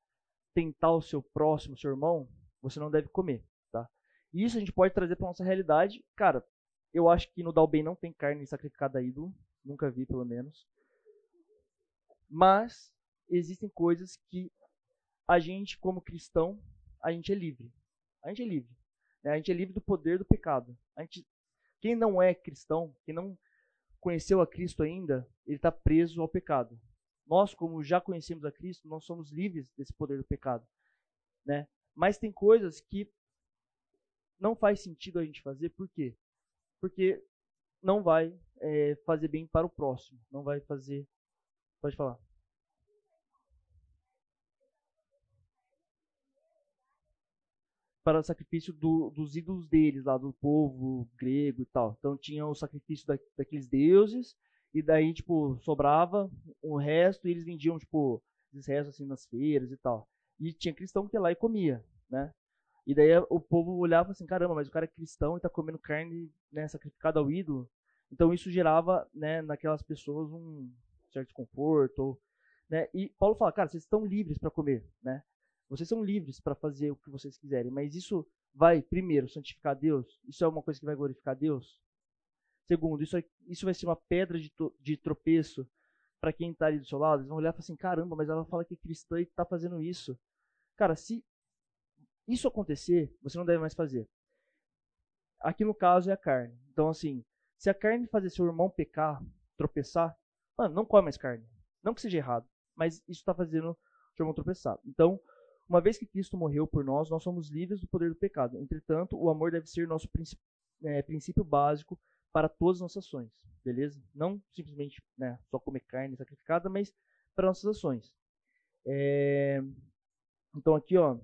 tentar o seu próximo, seu irmão, você não deve comer, tá? Isso a gente pode trazer para nossa realidade. Cara, eu acho que no Dalben não tem carne sacrificada a ídolo. Nunca vi, pelo menos. Mas existem coisas que a gente, como cristão, a gente é livre. A gente é livre. Né? A gente é livre do poder do pecado. A gente, quem não é cristão, quem não conheceu a Cristo ainda, ele está preso ao pecado. Nós, como já conhecemos a Cristo, nós somos livres desse poder do pecado. Né? Mas tem coisas que não faz sentido a gente fazer, por quê? porque não vai é, fazer bem para o próximo, não vai fazer. Pode falar. Para o sacrifício do, dos ídolos deles, lá do povo grego e tal. Então tinha o sacrifício da, daqueles deuses, e daí, tipo, sobrava o resto e eles vendiam, tipo, esses restos assim nas feiras e tal. E tinha cristão que ia lá e comia, né? E daí o povo olhava assim, caramba, mas o cara é cristão e está comendo carne né, sacrificada ao ídolo. Então isso gerava né, naquelas pessoas um certo desconforto. Né? E Paulo fala, cara, vocês estão livres para comer, né? Vocês são livres para fazer o que vocês quiserem, mas isso vai, primeiro, santificar Deus? Isso é uma coisa que vai glorificar Deus? Segundo, isso, é, isso vai ser uma pedra de, de tropeço para quem está ali do seu lado? Eles vão olhar e falar assim, caramba, mas ela fala que é cristã e está fazendo isso. Cara, se isso acontecer, você não deve mais fazer. Aqui no caso é a carne. Então, assim, se a carne fazer seu irmão pecar, tropeçar, mano, não come mais carne. Não que seja errado, mas isso está fazendo seu irmão tropeçar. Então, uma vez que Cristo morreu por nós, nós somos livres do poder do pecado. Entretanto, o amor deve ser nosso é, princípio básico para todas as nossas ações, beleza? Não simplesmente né, só comer carne sacrificada, mas para nossas ações. É... Então aqui, ó,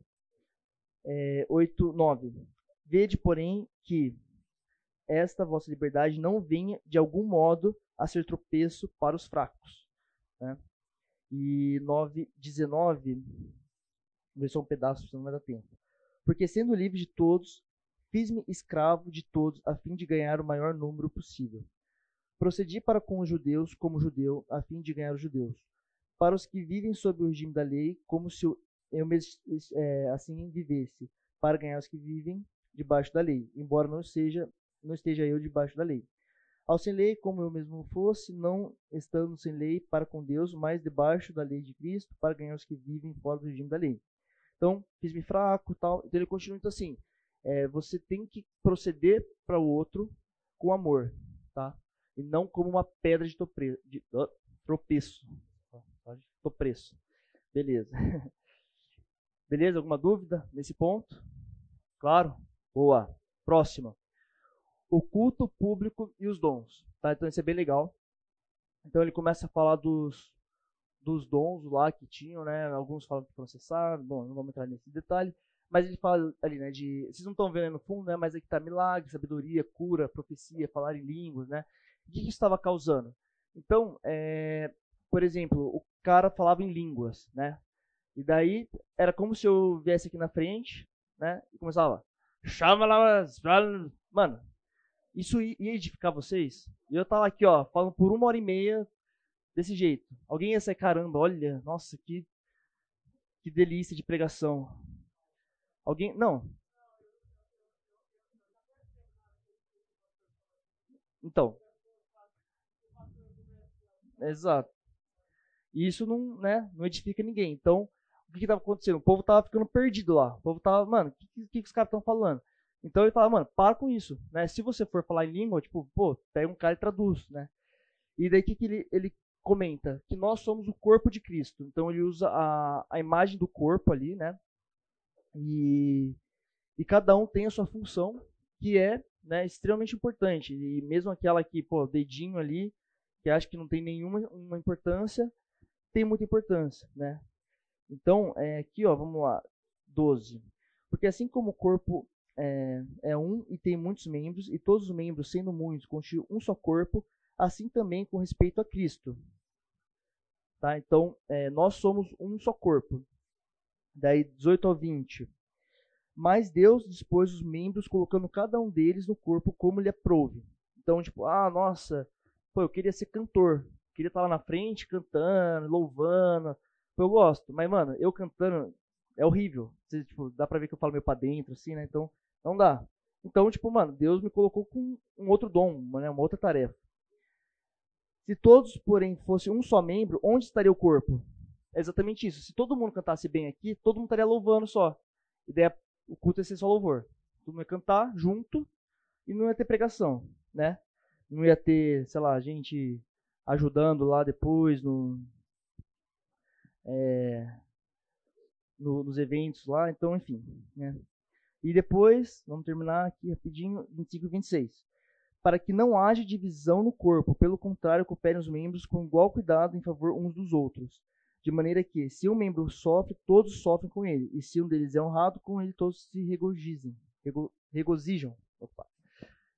é, 8, 9. Vede, porém, que esta vossa liberdade não venha de algum modo a ser tropeço para os fracos. Né? E 9, 19, vou ver só um pedaço, senão não vai dar tempo. Porque sendo livre de todos, fiz-me escravo de todos, a fim de ganhar o maior número possível. Procedi para com os judeus como judeu, a fim de ganhar os judeus. Para os que vivem sob o regime da lei, como se eu é, assim vivesse, para ganhar os que vivem debaixo da lei, embora não seja não esteja eu debaixo da lei. Ao sem lei, como eu mesmo fosse, não estando sem lei para com Deus, mas debaixo da lei de Cristo, para ganhar os que vivem fora do regime da lei. Então, fiz-me fraco, tal. Então ele continua então assim: é, você tem que proceder para o outro com amor, tá? E não como uma pedra de, topre, de uh, tropeço. Beleza. Beleza? Alguma dúvida nesse ponto? Claro? Boa. Próxima. O culto público e os dons. Tá? Então isso é bem legal. Então ele começa a falar dos, dos dons lá que tinham, né? Alguns falam que processaram, bom, não vamos entrar nesse detalhe. Mas ele fala ali, né, de, vocês não estão vendo no fundo, né, mas aqui está milagre, sabedoria, cura, profecia, falar em línguas, né? O que isso estava causando? Então, é, por exemplo, o cara falava em línguas, né? E daí era como se eu viesse aqui na frente, né, e começava, chama lá, mano, isso ia edificar vocês? E eu tava aqui, ó, falando por uma hora e meia desse jeito. Alguém ia ser caramba, olha, nossa, que que delícia de pregação. Alguém. Não. Então. Exato. E isso não, né, não edifica ninguém. Então, o que estava acontecendo? O povo estava ficando perdido lá. O povo estava, mano, o que, que, que, os caras estão falando? Então ele fala, mano, para com isso, né? Se você for falar em língua, tipo, pô, pega um cara e traduz, né? E daí o que, que ele, ele comenta? Que nós somos o corpo de Cristo. Então ele usa a, a imagem do corpo ali, né? E, e cada um tem a sua função, que é né, extremamente importante. E mesmo aquela que, pô, dedinho ali, que acha que não tem nenhuma uma importância, tem muita importância, né? Então, é, aqui, ó, vamos lá, 12. Porque assim como o corpo é, é, um e tem muitos membros, e todos os membros, sendo muitos, constituem um só corpo, assim também com respeito a Cristo. Tá? Então, é, nós somos um só corpo. Daí 18 ao 20. Mas Deus dispôs os membros, colocando cada um deles no corpo como lhe aprouve. Então, tipo, ah, nossa, pô, eu queria ser cantor. Queria estar lá na frente cantando, louvando. Pô, eu gosto. Mas, mano, eu cantando é horrível. Você, tipo, dá pra ver que eu falo meio pra dentro, assim, né? Então, não dá. Então, tipo, mano, Deus me colocou com um outro dom, né? uma outra tarefa. Se todos, porém, fossem um só membro, onde estaria o corpo? É exatamente isso. Se todo mundo cantasse bem aqui, todo mundo estaria louvando só. A ideia, o culto ia ser só louvor. Todo mundo ia cantar junto e não ia ter pregação, né? Não ia ter, sei lá, gente ajudando lá depois no, é, no, nos eventos lá, então, enfim, né? E depois, vamos terminar aqui rapidinho, 25 e 26 para que não haja divisão no corpo, pelo contrário, cooperem os membros com igual cuidado em favor uns dos outros, de maneira que, se um membro sofre, todos sofrem com ele, e se um deles é honrado, com ele todos se. Rego, regozijam. Opa.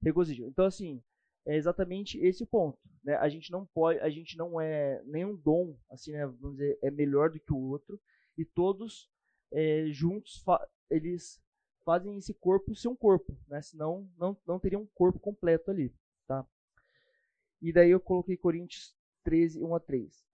Regozijam. Então, assim, é exatamente esse o ponto. Né? A gente não pode, a gente não é nenhum dom, assim, né, vamos dizer, é melhor do que o outro, e todos é, juntos eles fazem esse corpo ser um corpo, né? Senão não, não teria um corpo completo ali, tá? E daí eu coloquei Coríntios 13, 1 a 3.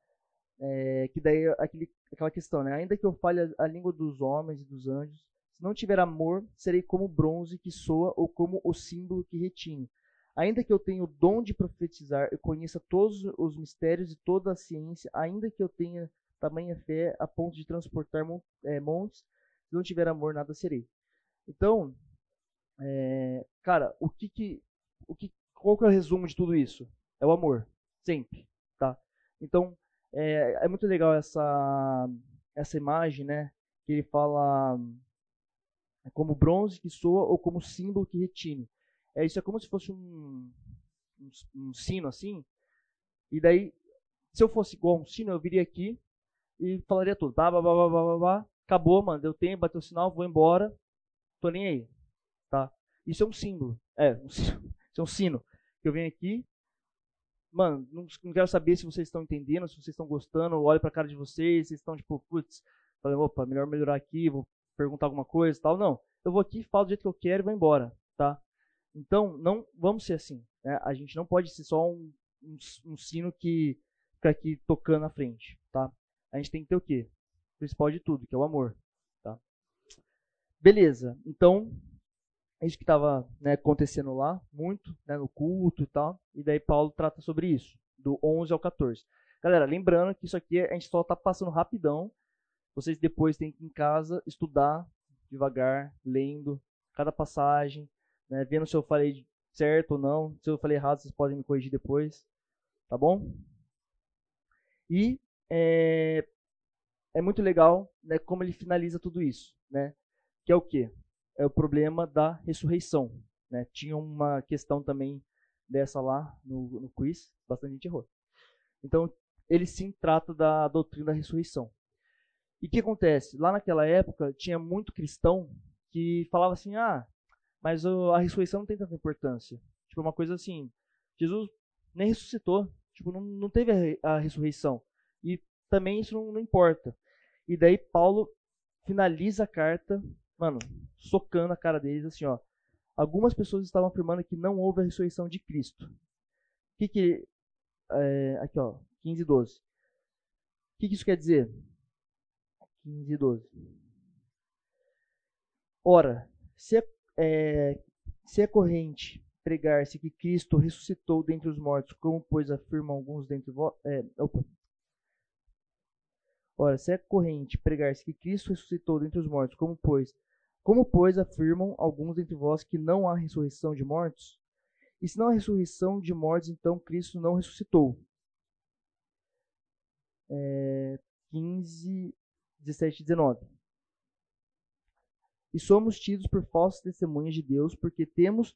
É, que daí aquele, aquela questão, né? Ainda que eu fale a, a língua dos homens e dos anjos, se não tiver amor, serei como bronze que soa ou como o símbolo que retine. Ainda que eu tenha o dom de profetizar, eu conheça todos os mistérios e toda a ciência, ainda que eu tenha tamanha fé a ponto de transportar é, montes, se não tiver amor, nada serei. Então, é, cara, o que que, o que, qual que é o resumo de tudo isso? É o amor, sempre, tá? Então, é, é muito legal essa essa imagem, né? Que ele fala é como bronze que soa ou como símbolo que retine. É isso é como se fosse um, um, um sino assim. E daí, se eu fosse igual um sino, eu viria aqui e falaria tudo. Bah, bah, bah, bah, bah, bah, acabou, mano. Deu tempo, bateu o sinal, vou embora tô nem aí, tá? Isso é um símbolo, é, um, isso é um sino. Eu venho aqui, mano, não, não, quero saber se vocês estão entendendo, se vocês estão gostando, olho pra cara de vocês, vocês estão tipo, putz, falei, opa, melhor melhorar aqui, vou perguntar alguma coisa tal. Não, eu vou aqui, falo do jeito que eu quero e vou embora, tá? Então, não vamos ser assim, né? A gente não pode ser só um, um, um sino que fica aqui tocando na frente, tá? A gente tem que ter o quê? O principal de tudo, que é o amor. Beleza, então, isso que estava né, acontecendo lá, muito, né, no culto e tal. E daí Paulo trata sobre isso, do 11 ao 14. Galera, lembrando que isso aqui a gente só está passando rapidão. Vocês depois têm que em casa estudar devagar, lendo cada passagem, né, vendo se eu falei certo ou não. Se eu falei errado, vocês podem me corrigir depois. Tá bom? E é, é muito legal né, como ele finaliza tudo isso. Né? que é o quê? É o problema da ressurreição. Né? Tinha uma questão também dessa lá no, no quiz, bastante gente errou. Então, ele sim trata da doutrina da ressurreição. E o que acontece? Lá naquela época, tinha muito cristão que falava assim, ah, mas a ressurreição não tem tanta importância. Tipo, uma coisa assim, Jesus nem ressuscitou, tipo, não, não teve a, a ressurreição. E também isso não, não importa. E daí Paulo finaliza a carta, mano, socando a cara deles assim, ó. Algumas pessoas estavam afirmando que não houve a ressurreição de Cristo. O que que é, aqui ó, 15 e 12. O que, que isso quer dizer? 15 e 12. Ora, se é, é, se é corrente pregar-se que Cristo ressuscitou dentre os mortos, como pois afirmam alguns dentre vós. É, opa. Ora, se é corrente pregar-se que Cristo ressuscitou dentre os mortos, como pois, como pois afirmam alguns dentre vós que não há ressurreição de mortos? E se não há ressurreição de mortos, então Cristo não ressuscitou. É, 15, 17 e 19. E somos tidos por falsas testemunhas de Deus, porque temos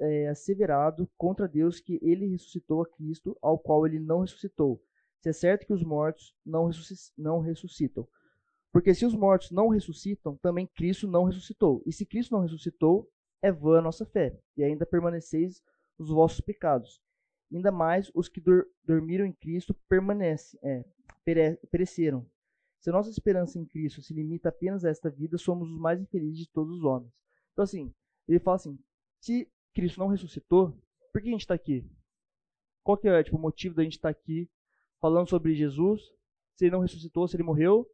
é, asseverado contra Deus que ele ressuscitou a Cristo, ao qual ele não ressuscitou. Se é certo que os mortos não ressuscitam. Porque se os mortos não ressuscitam, também Cristo não ressuscitou. E se Cristo não ressuscitou, é vã a nossa fé, e ainda permaneceis nos vossos pecados. Ainda mais os que dor dormiram em Cristo é, pere pereceram. Se a nossa esperança em Cristo se limita apenas a esta vida, somos os mais infelizes de todos os homens. Então, assim, ele fala assim: se Cristo não ressuscitou, por que a gente está aqui? Qual que é tipo, o motivo da gente estar tá aqui falando sobre Jesus? Se ele não ressuscitou, se ele morreu,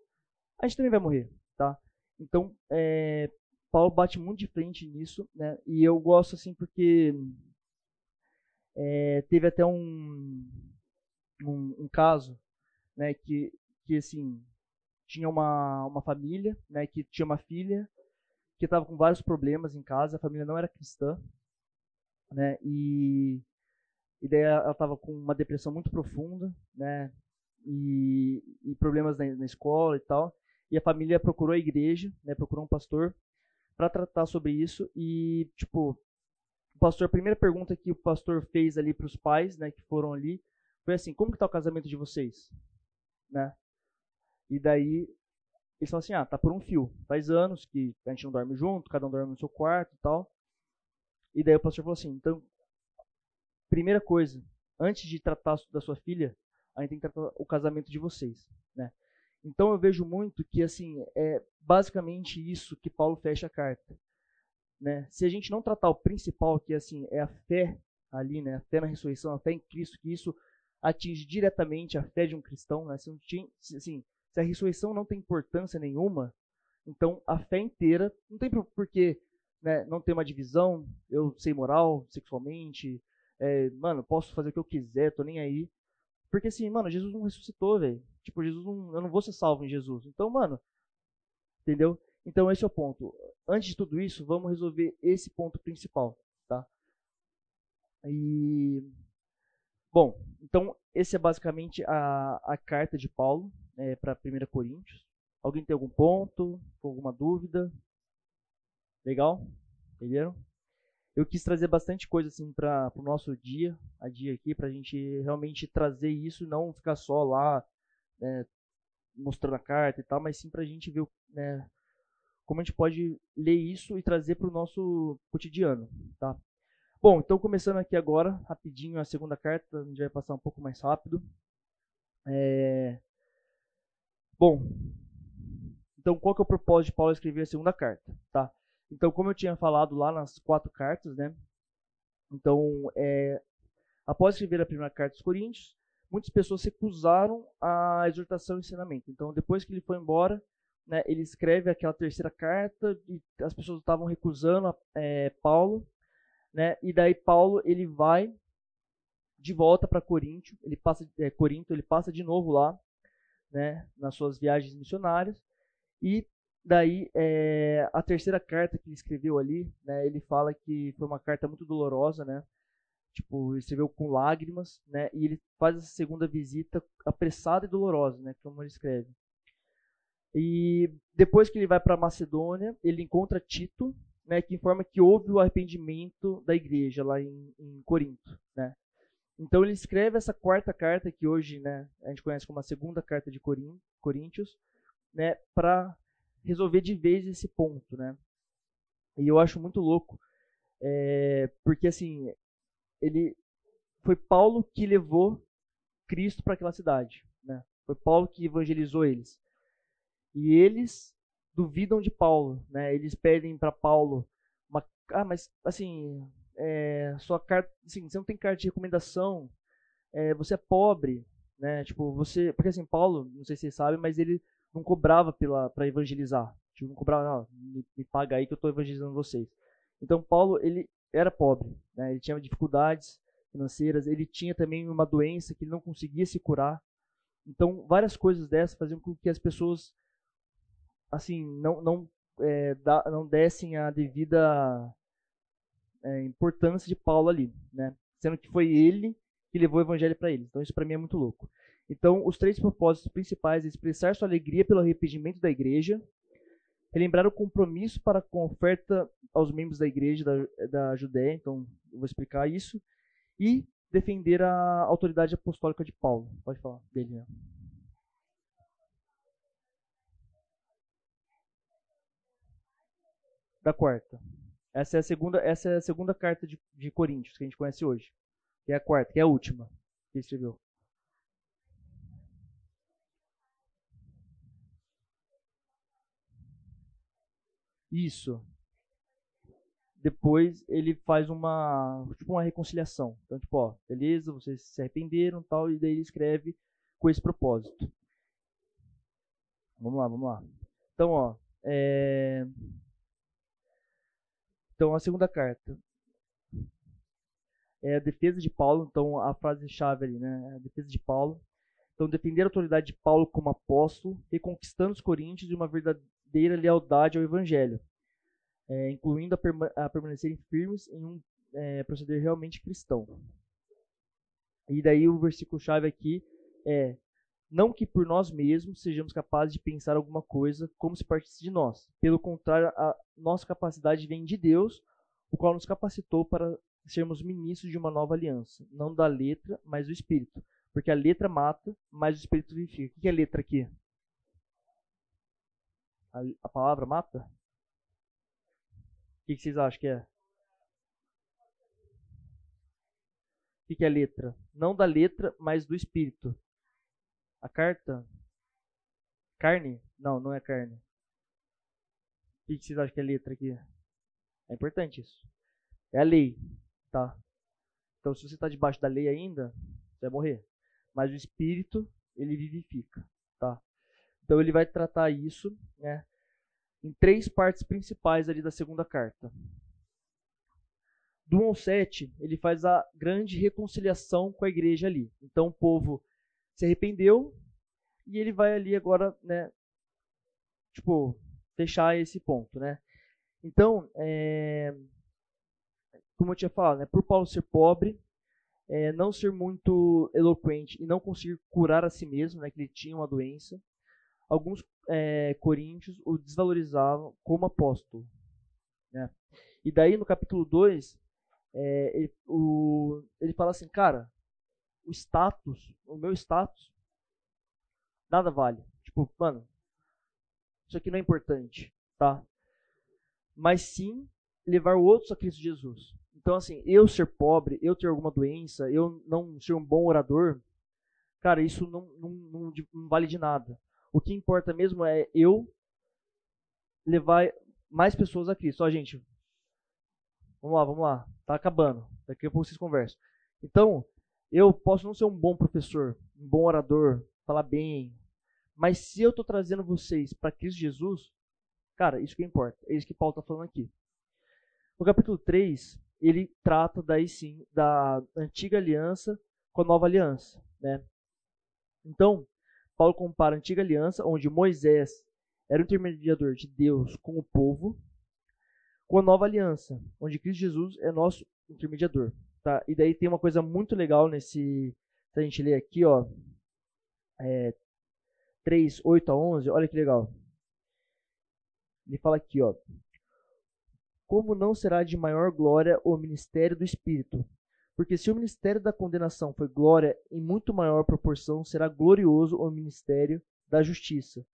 a gente também vai morrer, tá? Então, é, Paulo bate muito de frente nisso, né? E eu gosto assim porque é, teve até um, um, um, caso, né? Que, que assim tinha uma, uma família, né? Que tinha uma filha que estava com vários problemas em casa. A família não era cristã, né? E, e daí ela estava com uma depressão muito profunda, né? E, e problemas na, na escola e tal. E a família procurou a igreja, né? Procurou um pastor para tratar sobre isso. E tipo o pastor a primeira pergunta que o pastor fez ali para os pais né que foram ali foi assim como que tá o casamento de vocês? né? E daí eles falaram assim ah tá por um fio. Faz anos que a gente não dorme junto cada um dorme no seu quarto e tal e daí o pastor falou assim então primeira coisa antes de tratar da sua filha a gente tem que tratar o casamento de vocês né então eu vejo muito que assim é basicamente isso que Paulo fecha a carta. Né? Se a gente não tratar o principal, que assim é a fé ali, né? a fé na ressurreição, a fé em Cristo, que isso atinge diretamente a fé de um cristão, né? se, assim, se a ressurreição não tem importância nenhuma, então a fé inteira não tem por que né, não ter uma divisão, eu sei moral, sexualmente, é, mano, posso fazer o que eu quiser, tô nem aí. Porque assim, mano, Jesus não ressuscitou, velho. Tipo, Jesus não, eu não vou ser salvo em Jesus. Então, mano, entendeu? Então esse é o ponto. Antes de tudo isso, vamos resolver esse ponto principal, tá? E bom, então esse é basicamente a, a carta de Paulo é, para 1 Coríntios. Alguém tem algum ponto, alguma dúvida? Legal? Entenderam? Eu quis trazer bastante coisa assim para o nosso dia a dia aqui, para a gente realmente trazer isso, não ficar só lá né, mostrando a carta e tal, mas sim para a gente ver né, como a gente pode ler isso e trazer para o nosso cotidiano, tá? Bom, então começando aqui agora, rapidinho a segunda carta, a gente vai passar um pouco mais rápido. É... Bom, então qual que é o propósito de Paulo escrever a segunda carta, tá? Então, como eu tinha falado lá nas quatro cartas, né? Então, é, após escrever a primeira carta aos Coríntios, muitas pessoas recusaram a exortação e ensinamento. Então, depois que ele foi embora, né, ele escreve aquela terceira carta e as pessoas estavam recusando é, Paulo, né? E daí Paulo ele vai de volta para Corinto, ele passa é, Corinto, ele passa de novo lá, né, nas suas viagens missionárias e daí é, a terceira carta que ele escreveu ali, né, ele fala que foi uma carta muito dolorosa, né? Tipo, escreveu com lágrimas, né? E ele faz essa segunda visita apressada e dolorosa, né? Como ele escreve. E depois que ele vai para Macedônia, ele encontra Tito, né? Que informa que houve o arrependimento da igreja lá em, em Corinto, né? Então ele escreve essa quarta carta que hoje, né? A gente conhece como a segunda carta de Coríntios, né? Para resolver de vez esse ponto, né? E eu acho muito louco, é, porque assim, ele foi Paulo que levou Cristo para aquela cidade, né? Foi Paulo que evangelizou eles. E eles duvidam de Paulo, né? Eles pedem para Paulo uma, ah, mas assim, é, sua carta, assim, você não tem carta de recomendação, é, você é pobre, né? Tipo, você, porque assim, Paulo, não sei se vocês sabem, mas ele não cobrava para evangelizar. Tipo, não cobrava, não, me, me paga aí que eu estou evangelizando vocês. Então Paulo, ele era pobre, né? Ele tinha dificuldades financeiras, ele tinha também uma doença que ele não conseguia se curar. Então, várias coisas dessas faziam com que as pessoas assim, não não é, da, não dessem a devida é, importância de Paulo ali, né? Sendo que foi ele que levou o evangelho para eles. Então isso para mim é muito louco. Então, os três propósitos principais é expressar sua alegria pelo arrependimento da igreja, relembrar o compromisso para com a oferta aos membros da igreja da, da Judéia, então eu vou explicar isso, e defender a autoridade apostólica de Paulo. Pode falar dele, né? Da quarta. Essa é a segunda, essa é a segunda carta de, de Coríntios que a gente conhece hoje. Que é a quarta, que é a última que ele escreveu. Isso. Depois ele faz uma, tipo uma reconciliação. Então, tipo, ó, beleza, vocês se arrependeram, tal, e daí ele escreve com esse propósito. Vamos lá, vamos lá. Então, ó, é... Então, a segunda carta é a defesa de Paulo. Então, a frase-chave ali, né? A defesa de Paulo. Então, defender a autoridade de Paulo como apóstolo, reconquistando os coríntios de uma verdadeira lealdade ao evangelho, é, incluindo a, perma a, permanecerem firmes em um é, proceder realmente cristão. E daí o versículo-chave aqui é não que por nós mesmos sejamos capazes de pensar alguma coisa como se partisse de nós. Pelo contrário, a nossa capacidade vem de Deus, o qual nos capacitou para sermos ministros de uma nova aliança, não da letra, mas do espírito. Porque a letra mata, mas o espírito vivifica. O que é letra aqui? A, a palavra mata? O que, que vocês acham que é? O que, que é letra? Não da letra, mas do espírito. A carta? Carne? Não, não é carne. O que vocês acham que é letra aqui? É importante isso. É a lei, tá? Então, se você está debaixo da lei ainda, você vai morrer. Mas o espírito, ele vivifica, tá? Então, ele vai tratar isso, né? Em três partes principais ali da segunda carta. Do 1 ao 7, ele faz a grande reconciliação com a igreja ali. Então, o povo se arrependeu e ele vai ali agora, né, tipo, fechar esse ponto, né? Então, é, como eu tinha falado, né, por Paulo ser pobre, é, não ser muito eloquente e não conseguir curar a si mesmo, né, que ele tinha uma doença, alguns é, coríntios o desvalorizavam como apóstolo. Né? E daí no capítulo 2, é, ele, o, ele fala assim, cara, o status, o meu status, nada vale. Tipo, mano, isso aqui não é importante, tá? Mas sim levar outros a Cristo Jesus. Então, assim, eu ser pobre, eu ter alguma doença, eu não ser um bom orador, cara, isso não, não, não, não vale de nada. O que importa mesmo é eu levar mais pessoas a Cristo. Ó, gente, vamos lá, vamos lá. Tá acabando. Daqui a pouco vocês conversam. Então, eu posso não ser um bom professor, um bom orador, falar bem, mas se eu estou trazendo vocês para Cristo Jesus, cara, isso que importa. É isso que Paulo está falando aqui. No capítulo 3, ele trata daí sim da antiga aliança com a nova aliança, né? Então, Paulo compara a antiga aliança, onde Moisés era o intermediador de Deus com o povo, com a nova aliança, onde Cristo Jesus é nosso intermediador. Tá? E daí tem uma coisa muito legal nesse. Se a gente ler aqui, ó. É, 3, 8 a 11, olha que legal. Ele fala aqui, ó. Como não será de maior glória o ministério do Espírito? Porque se o ministério da condenação foi glória, em muito maior proporção será glorioso o ministério da justiça.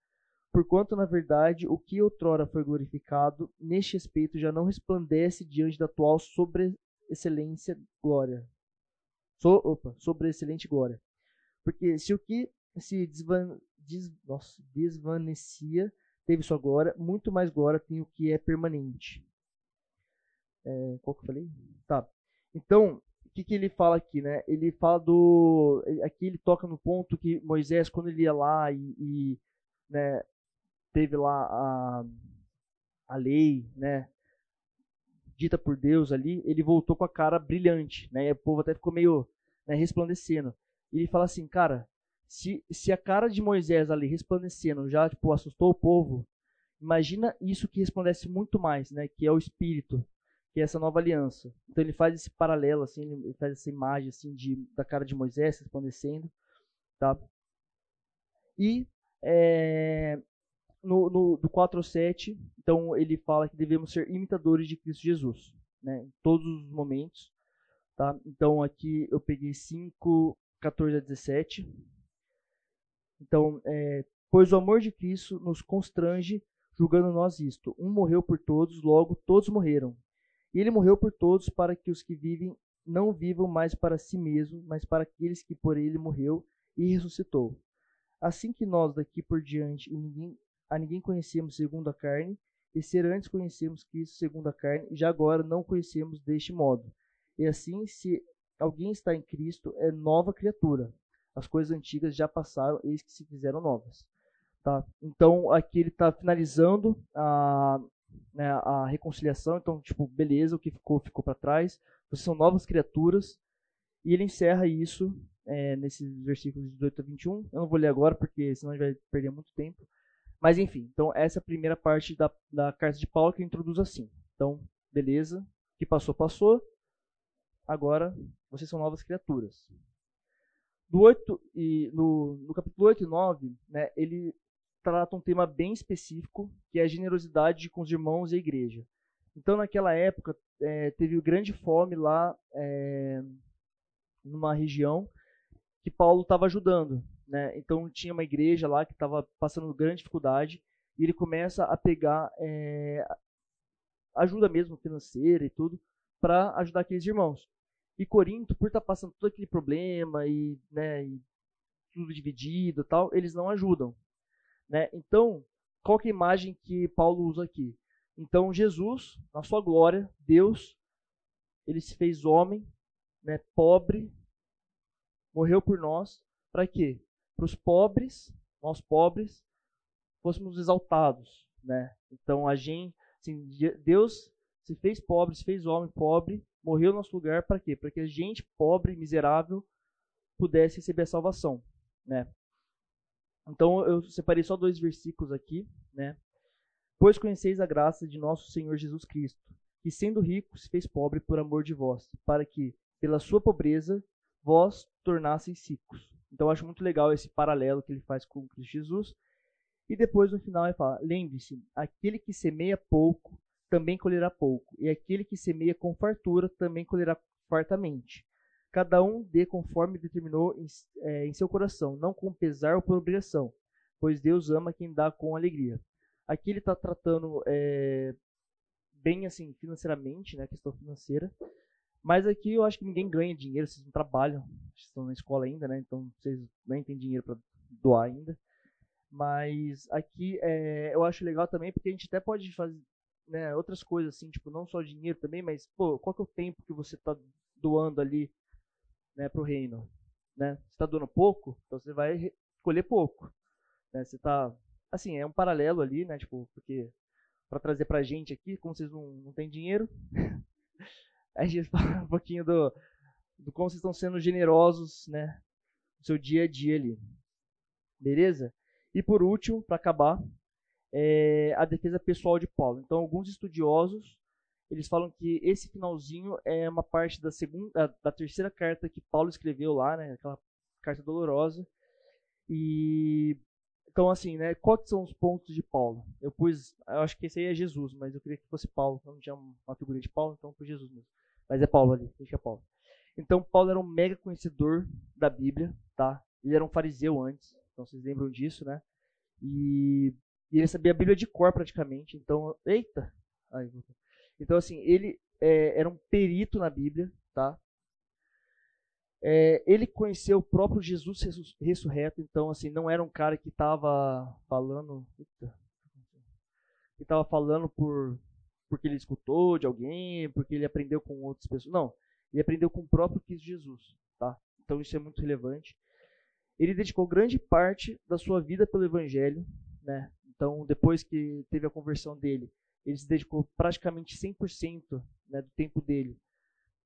Porquanto, na verdade, o que outrora foi glorificado, neste respeito já não resplandece diante da atual sobre excelência glória. So, opa, sobre excelente glória. Porque se o que se desvan, des, nossa, desvanecia teve sua glória, muito mais glória tem o que é permanente. É, qual que eu falei? Tá. Então, que, que ele fala aqui, né? Ele fala do. Aqui ele toca no ponto que Moisés, quando ele ia lá e, e né, teve lá a, a lei, né? Dita por Deus ali, ele voltou com a cara brilhante, né? E o povo até ficou meio né, resplandecendo. E ele fala assim, cara, se, se a cara de Moisés ali resplandecendo já tipo, assustou o povo, imagina isso que resplandece muito mais, né? Que é o Espírito, que é essa nova aliança. Então ele faz esse paralelo, assim, ele faz essa imagem assim de, da cara de Moisés resplandecendo, tá? E é, no, no, do 4 ao 7, então ele fala que devemos ser imitadores de Cristo Jesus, né, em todos os momentos. Tá? Então aqui eu peguei 5, 14 a 17. Então, é, pois o amor de Cristo nos constrange, julgando nós isto. Um morreu por todos, logo todos morreram. E ele morreu por todos para que os que vivem não vivam mais para si mesmos, mas para aqueles que por ele morreu e ressuscitou. Assim que nós daqui por diante ninguém a ninguém conhecemos segundo a carne, e ser antes conhecemos Cristo segundo a carne, já agora não conhecemos deste modo. E assim, se alguém está em Cristo, é nova criatura. As coisas antigas já passaram, eis que se fizeram novas. Tá? Então, aqui ele está finalizando a, né, a reconciliação. Então, tipo, beleza, o que ficou, ficou para trás. Vocês são novas criaturas. E ele encerra isso é, nesses versículos de 18 a 21. Eu não vou ler agora, porque senão a gente vai perder muito tempo. Mas enfim, então essa é a primeira parte da, da carta de Paulo que introduz assim. Então, beleza, o que passou, passou. Agora vocês são novas criaturas. No, 8 e, no, no capítulo 8 e 9, né, ele trata um tema bem específico, que é a generosidade com os irmãos e a igreja. Então, naquela época, é, teve grande fome lá é, numa região que Paulo estava ajudando. Né? Então tinha uma igreja lá que estava passando grande dificuldade e ele começa a pegar é, ajuda mesmo financeira e tudo para ajudar aqueles irmãos. E Corinto, por estar tá passando todo aquele problema e, né, e tudo dividido, tal, eles não ajudam, né? Então, qual é a imagem que Paulo usa aqui? Então, Jesus, na sua glória, Deus, ele se fez homem, né, pobre, morreu por nós, para quê? para os pobres, nós pobres, fôssemos exaltados, né? Então a gente, assim, Deus se fez pobre, se fez homem pobre, morreu no nosso lugar para quê? Para que a gente pobre, miserável, pudesse receber a salvação, né? Então eu separei só dois versículos aqui, né? Pois conheceis a graça de nosso Senhor Jesus Cristo, que sendo rico se fez pobre por amor de vós, para que pela sua pobreza vós tornasseis ricos. Então eu acho muito legal esse paralelo que ele faz com Cristo Jesus. E depois no final ele fala: lembre-se, aquele que semeia pouco também colherá pouco, e aquele que semeia com fartura também colherá fartamente. Cada um dê conforme determinou em, é, em seu coração, não com pesar ou por obrigação, pois Deus ama quem dá com alegria. Aqui ele está tratando é, bem assim financeiramente, né, questão financeira, mas aqui eu acho que ninguém ganha dinheiro, vocês não trabalham, vocês estão na escola ainda, né? Então vocês nem têm dinheiro para doar ainda. Mas aqui é, eu acho legal também porque a gente até pode fazer né, outras coisas assim, tipo, não só dinheiro também, mas pô, qual que é o tempo que você está doando ali né, pro reino? Né? Você está doando pouco, então você vai colher pouco. Né? Você tá. Assim, é um paralelo ali, né? Tipo, porque para trazer pra gente aqui, como vocês não, não têm dinheiro, a gente fala um pouquinho do, do como vocês estão sendo generosos, né? No seu dia a dia ali. Beleza? E por último, para acabar, é a defesa pessoal de Paulo. Então, alguns estudiosos eles falam que esse finalzinho é uma parte da segunda, da terceira carta que Paulo escreveu lá, né? Aquela carta dolorosa. E então, assim, né? Quais são os pontos de Paulo? Eu pus, eu acho que esse aí é Jesus, mas eu queria que fosse Paulo. Não tinha uma figura de Paulo, então foi Jesus mesmo. Mas é Paulo ali, deixa Paulo. Então Paulo era um mega conhecedor da Bíblia, tá? Ele era um fariseu antes, então vocês lembram disso, né? E E ele sabia a Bíblia de cor praticamente. Então, eita! Ai, então, assim, ele é, era um perito na Bíblia, tá? É, ele conheceu o próprio Jesus ressurreto, então, assim, não era um cara que estava falando. Eita, que estava falando por porque ele escutou de alguém, porque ele aprendeu com outras pessoas. Não, ele aprendeu com o próprio Cristo Jesus, tá? Então isso é muito relevante. Ele dedicou grande parte da sua vida pelo Evangelho, né? Então depois que teve a conversão dele, ele se dedicou praticamente 100% né, do tempo dele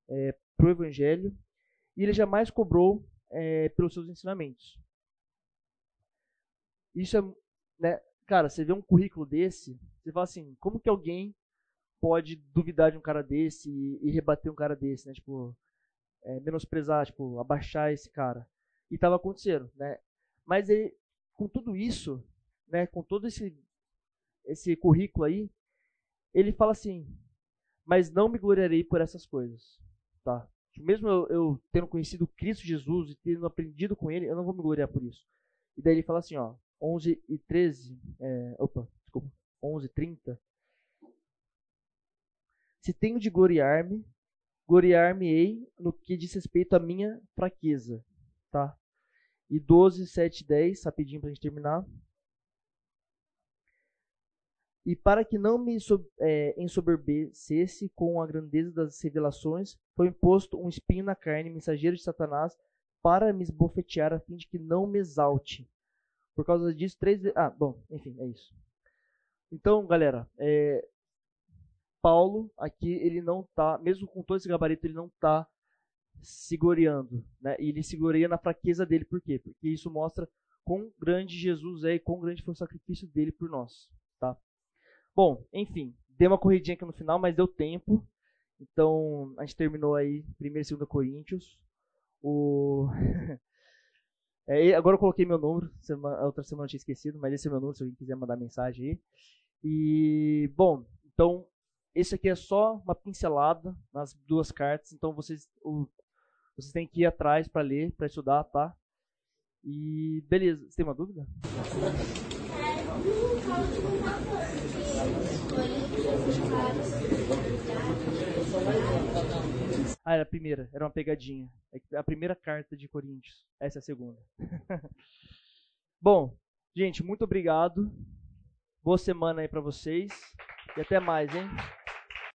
é, para o Evangelho e ele jamais cobrou é, pelos seus ensinamentos. Isso é, né, cara, você vê um currículo desse, você fala assim, como que alguém pode duvidar de um cara desse e, e rebater um cara desse, né? Tipo, é, menosprezar, tipo, abaixar esse cara. E estava acontecendo, né? Mas ele, com tudo isso, né, com todo esse esse currículo aí, ele fala assim: "Mas não me gloriarei por essas coisas", tá? Mesmo eu, eu tendo conhecido Cristo Jesus e tendo aprendido com ele, eu não vou me gloriar por isso. E daí ele fala assim, ó, 11 e 13, é, opa, desculpa, 11 e 30, se tenho de gloriar-me, gloriar-me-ei no que diz respeito à minha fraqueza. Tá? E 12, 7 10, rapidinho para a gente terminar. E para que não me é, ensoberbecesse com a grandeza das revelações, foi imposto um espinho na carne, mensageiro de Satanás, para me esbofetear, a fim de que não me exalte. Por causa disso, três. Ah, bom, enfim, é isso. Então, galera, é, Paulo aqui ele não tá, mesmo com todo esse gabarito, ele não tá segurando, né? E ele segureia na fraqueza dele, por quê? Porque isso mostra quão grande Jesus é e quão grande foi o sacrifício dele por nós? Bom, enfim, deu uma corridinha aqui no final, mas deu tempo. Então, a gente terminou aí 1 e 2 Coríntios. O é, agora eu coloquei meu número, semana, outra semana eu tinha esquecido, mas esse é meu número se alguém quiser mandar mensagem aí. E, bom, então esse aqui é só uma pincelada nas duas cartas, então vocês, o, vocês têm que ir atrás para ler, para estudar, tá? E beleza, você tem uma dúvida? Ah, era a primeira, era uma pegadinha. É a primeira carta de Coríntios. Essa é a segunda. Bom, gente, muito obrigado. Boa semana aí para vocês. E até mais, hein?